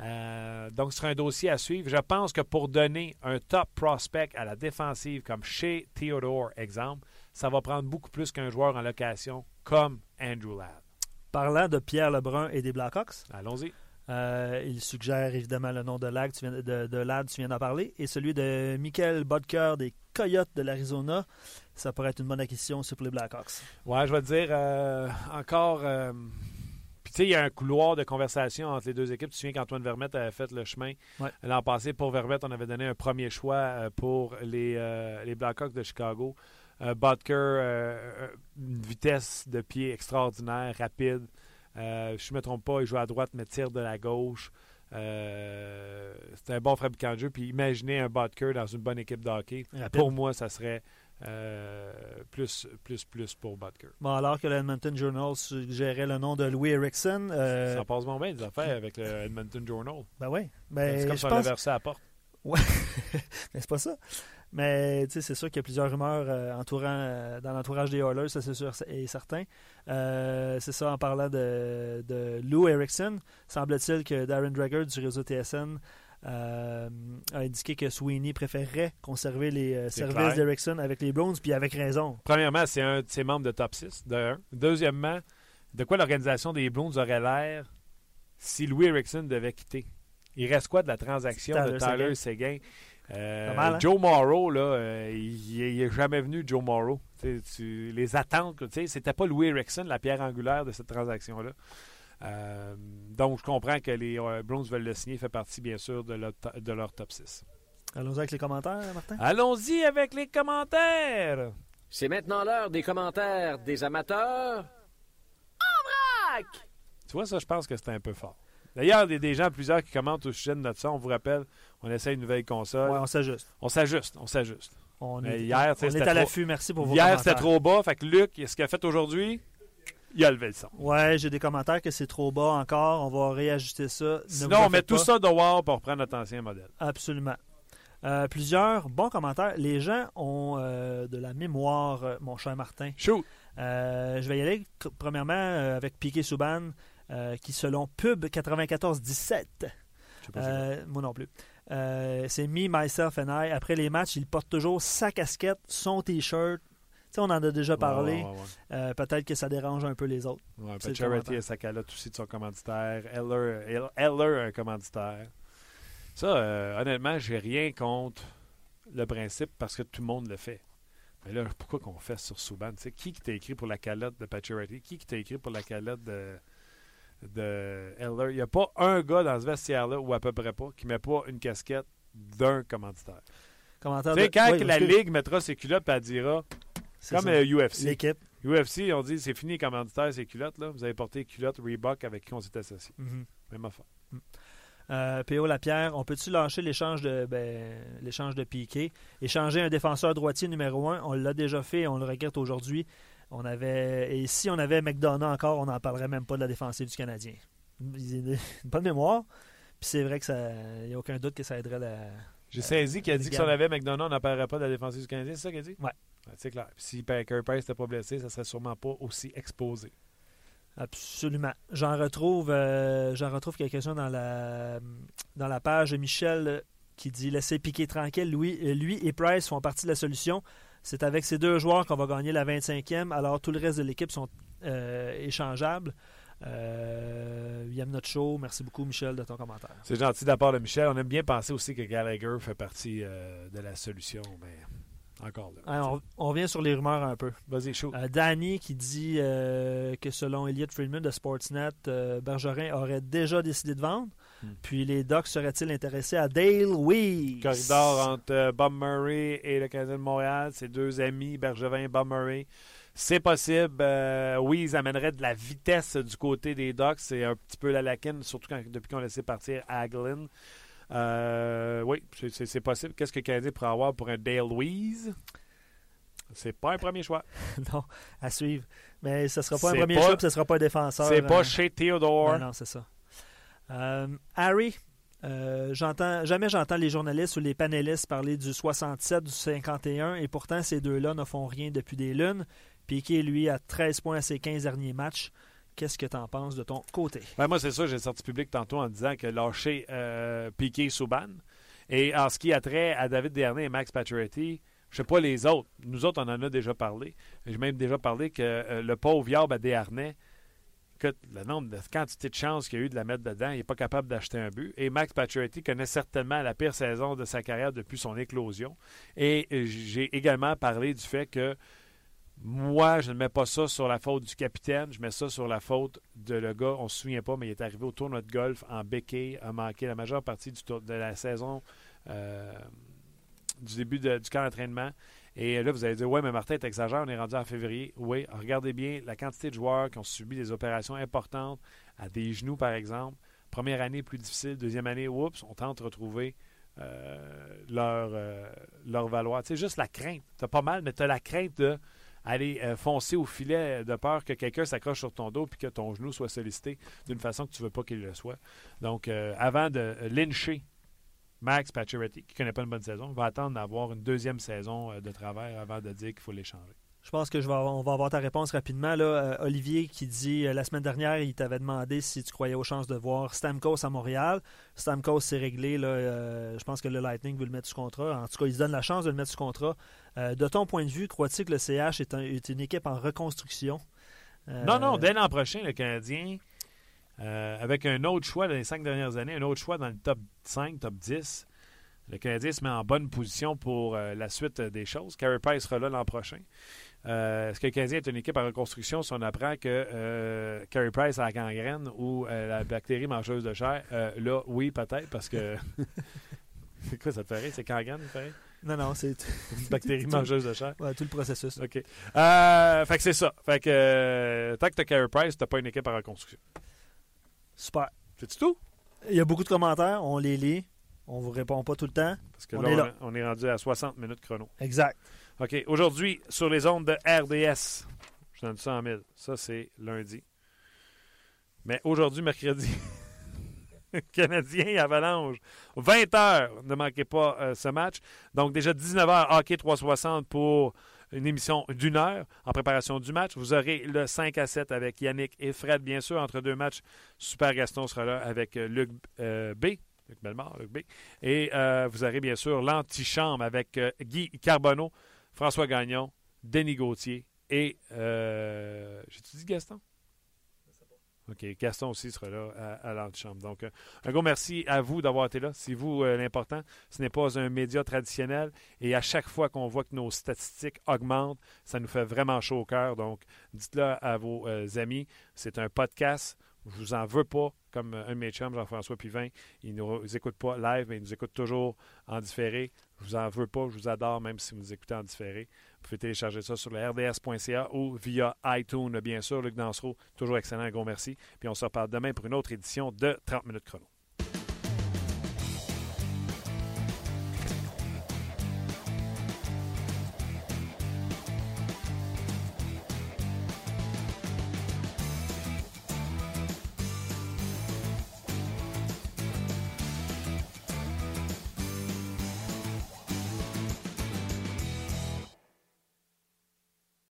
Euh, donc, ce sera un dossier à suivre. Je pense que pour donner un top prospect à la défensive, comme chez Theodore, exemple, ça va prendre beaucoup plus qu'un joueur en location comme Andrew Ladd. Parlant de Pierre Lebrun et des Blackhawks. Allons-y. Euh, il suggère évidemment le nom de, Lag, tu viens, de, Lad, tu viens d'en parler, et celui de Michael Bodker des Coyotes de l'Arizona. Ça pourrait être une bonne acquisition sur les Blackhawks. Ouais, je vais te dire, euh, encore. Euh, puis tu sais, il y a un couloir de conversation entre les deux équipes. Tu te souviens qu'Antoine Vermette avait fait le chemin? L'an passé. Pour Vermette, on avait donné un premier choix pour les, les Blackhawks de Chicago. Euh, Butker, euh, euh, une vitesse de pied extraordinaire, rapide. je ne me trompe pas, il joue à droite, mais tire de la gauche. c'est un bon fabricant de jeu. Puis imaginez un Butker dans une bonne équipe de hockey. Pour moi, ça serait plus, plus, plus pour Butker. Bon, alors que le Edmonton Journal suggérait le nom de Louis Erickson. Ça passe bon bien des affaires avec le Edmonton Journal. Ben oui. Ben, c'est comme pense... à la porte. Ouais, mais c'est pas ça. Mais c'est sûr qu'il y a plusieurs rumeurs euh, entourant, euh, dans l'entourage des Oilers, ça c'est sûr et certain. Euh, c'est ça en parlant de, de Lou Erickson. Semble-t-il que Darren Drager du réseau TSN a indiqué que Sweeney préférerait conserver les services d'Erickson avec les Browns, puis avec raison. Premièrement, c'est un de ses membres de top 6, de Deuxièmement, de quoi l'organisation des Browns aurait l'air si Louis Erickson devait quitter? Il reste quoi de la transaction de Tyler Seguin? Euh, hein? Joe Morrow, là, euh, il n'est jamais venu, Joe Morrow. Tu, tu- les attentes, tu sais, c'était pas Louis Erickson, la pierre angulaire de cette transaction-là. Euh, donc, je comprends que les euh, Browns veulent le signer. Fait partie, bien sûr, de leur, to- de leur top 6. Allons-y avec les commentaires, Martin. Allons-y avec les commentaires. C'est maintenant l'heure des commentaires des amateurs. Tu vois, ça, je pense que c'était un peu fort. D'ailleurs, il y a des gens, plusieurs qui commentent au sujet de notre son. On vous rappelle, on essaie une nouvelle console. Ouais, on s'ajuste. On s'ajuste, on s'ajuste. On est, hier, on est à trop- l'affût. Merci pour vos Hier, c'était trop bas. Fait que Luc, ce qu'il a fait aujourd'hui, il a levé le son. Ouais, j'ai des commentaires que c'est trop bas encore. On va réajuster ça. Ne Sinon, on met tout ça dehors pour reprendre notre ancien modèle. Absolument. Euh, plusieurs bons commentaires. Les gens ont euh, de la mémoire, euh, mon cher Martin. Shoot! Je vais y aller premièrement avec Piqué Souban, qui selon Pub 94-17, Je sais pas si- euh, moi non plus, euh, c'est Me, Myself and I. Après les matchs, il porte toujours sa casquette, son T-shirt. On en a déjà parlé. Ouais, ouais, ouais. Euh, Peut-être que ça dérange un peu les autres. Le Charity a sa calotte aussi de son commanditaire. Eller, El- Eller a un commanditaire. Ça, euh, honnêtement, j'ai rien contre le principe parce que tout le monde le fait. Mais là, pourquoi qu'on fait sur Souban? Qui qui t'a écrit pour la calotte de Pacioretty? Qui qui t'a écrit pour la calotte de, de Eller? Il n'y a pas un gars dans ce vestiaire-là, ou à peu près pas, qui met pas une casquette d'un commanditaire. Commentaire de- quand Oui, la. Ligue mettra ses culottes, elle dira, comme ça. euh, UFC. L'équipe. UFC, on dit, c'est fini les commanditaires, ces culottes, là. Vous avez porté culottes Reebok avec qui on s'est associé. Mhm. Même affaire. Euh, P.O. Lapierre, on peut-tu lâcher l'échange de ben, l'échange de Piqué? Échanger un défenseur droitier numéro un, on l'a déjà fait, on le regrette aujourd'hui. On avait et si on avait McDonough encore, on n'en parlerait même pas de la défensive du Canadien. Pas de mémoire. Puis c'est vrai que ça. Il n'y a aucun doute que ça aiderait la. J'ai saisi qu'il a dit que si on avait McDonough, on n'apparaît pas de la défensive du Canadien. C'est ça qu'il a dit? Ouais. c'est clair. Puis si Parker Price n'était pas blessé, ça serait sûrement pas aussi exposé. Absolument. J'en retrouve, euh, j'en retrouve quelques-uns dans la, dans la page de Michel qui dit Laissez piquer tranquille. Lui, lui et Price font partie de la solution. C'est avec ces deux joueurs qu'on va gagner la 25e. Alors, tout le reste de l'équipe sont euh, échangeables. Euh, il aime notre show. Merci beaucoup, Michel, de ton commentaire. C'est gentil de la part de Michel. On aime bien penser aussi que Gallagher fait partie euh, de la solution, mais encore là. Hein, on, on revient sur les rumeurs un peu. Vas-y, chaud. Euh, Danny qui dit euh, que selon Elliot Friedman de Sportsnet, Bergerin aurait déjà décidé de vendre. Hmm. Puis les Ducks seraient-ils intéressés à Dale Weiss? Corridor entre euh, Bob Murray et le Canadien de Montréal. C'est deux amis, Bergevin et Bob Murray. C'est possible. Euh, oui, ils amèneraient de la vitesse du côté des Ducks. C'est un petit peu la lacune, surtout quand- depuis qu'on a laissé partir Aglin. Euh, oui, c'est- possible. Qu'est-ce que le Canadien pourrait avoir pour un Dale Louise? C'est pas un premier choix. non, à suivre. Mais ce ne sera pas un premier pas- choix, puis ce ne sera pas un défenseur. C'est pas euh, chez Theodore. Non, non, c'est ça. Euh, Harry, euh, j'entends jamais j'entends les journalistes ou les panélistes parler du 67, du 51, et pourtant ces deux-là ne font rien depuis des lunes. Piqué, lui, a 13 points à ses 15 derniers matchs. Qu'est-ce que tu en penses de ton côté? Ben, moi, c'est ça, j'ai sorti public tantôt en disant que lâcher euh, Piqué Souban. Et en ce qui a trait à David Dernay et Max Pacioretty, je sais pas les autres. Nous autres, on en a déjà parlé. J'ai même déjà parlé que euh, le pauvre Yarb à Desharnais, le nombre de quantité de chances qu'il a eu de la mettre dedans, il n'est pas capable d'acheter un but. Et Max Pacioretty connaît certainement la pire saison de sa carrière depuis son éclosion. Et euh, j'ai également parlé du fait que moi, je ne mets pas ça sur la faute du capitaine, je mets ça sur la faute de le gars. On ne se souvient pas, mais il est arrivé au tournoi de golf en béquille, a manqué la majeure partie du de la saison euh, du début du camp d'entraînement. Et là, vous allez dire, ouais, mais Martin, t'exagères, on est rendu en février. Oui, regardez bien la quantité de joueurs qui ont subi des opérations importantes à des genoux, par exemple. Première année plus difficile, deuxième année, oups, on tente de retrouver euh, leur, euh, leur valoir. Sais, juste la crainte. T'as pas mal, mais t'as la crainte de aller euh, foncer au filet de peur que quelqu'un s'accroche sur ton dos puis que ton genou soit sollicité d'une façon que tu veux pas qu'il le soit. Donc, euh, avant de lyncher Max Pacioretty, qui connaît pas une bonne saison, va attendre d'avoir une deuxième saison euh, de travers avant de dire qu'il faut l'échanger. Je pense que je vais avoir- on va avoir ta réponse rapidement. Là. Euh, Olivier qui dit euh, la semaine dernière, il t'avait demandé si tu croyais aux chances de voir Stamkos à Montréal. Stamkos, c'est réglé. Là, euh, je pense que le Lightning veut le mettre sous contrat. En tout cas, il se donne la chance de le mettre sous contrat. De ton point de vue, crois-tu que le CH est, un- est une équipe en reconstruction? Non, non, dès l'an prochain, le Canadien, euh, avec un autre choix dans les cinq dernières années, un autre choix dans le top 5, top 10, le Canadien se met en bonne position pour euh, la suite euh, des choses. Carey Price sera là l'an prochain. Euh, Est-ce que le Canadien est une équipe en reconstruction si on apprend que Carey Price a la gangrène ou la bactérie mangeuse de chair? Là, oui, peut-être, parce que. c'est quoi ça te ferait? C'est gangrène, ça te? Non, non, c'est Une bactérie mangeuse de chair? ouais, tout le processus. OK. Euh, fait que c'est ça. Fait que euh, tant que t'as Carey Price, t'as pas une équipe en reconstruction. Super. C'est tout? Il y a beaucoup de commentaires, on les lit. On vous répond pas tout le temps. Parce que On là, est on, là. on est rendu à 60 minutes chrono. Exact. OK. Aujourd'hui, sur les ondes de RDS, je donne ça en mille. Ça, c'est lundi. Mais aujourd'hui, mercredi, Canadien et Avalanche, 20 h Ne manquez pas euh, ce match. Donc, déjà 19 h hockey 360 pour une émission d'une heure en préparation du match. Vous aurez le 5 à 7 avec Yannick et Fred, bien sûr. Entre deux matchs, Super Gaston sera là avec euh, Luc euh, B. Luc Bellemare, Luc B. Et euh, vous aurez bien sûr l'antichambre avec Guy Carbonneau, François Gagnon, Denis Gauthier et. J'ai-tu dit Gaston? OK. Gaston aussi sera là à, l'antichambre. Donc, euh, un gros merci à vous d'avoir été là. C'est vous euh, l'important. Ce n'est pas un média traditionnel. Et à chaque fois qu'on voit que nos statistiques augmentent, ça nous fait vraiment chaud au cœur. Donc, dites-le à vos euh, amis. C'est un podcast. Je vous en veux pas, comme un de mes chums, Jean-François Pivin. Il ne nous écoute pas live, mais il nous écoute toujours en différé. Je vous en veux pas, je vous adore, même si vous nous écoutez en différé. Vous pouvez télécharger ça sur le rds.ca ou via iTunes, bien sûr. Luc Dansereau, toujours excellent, un gros merci. Puis on se reparle demain pour une autre édition de 30 minutes chrono.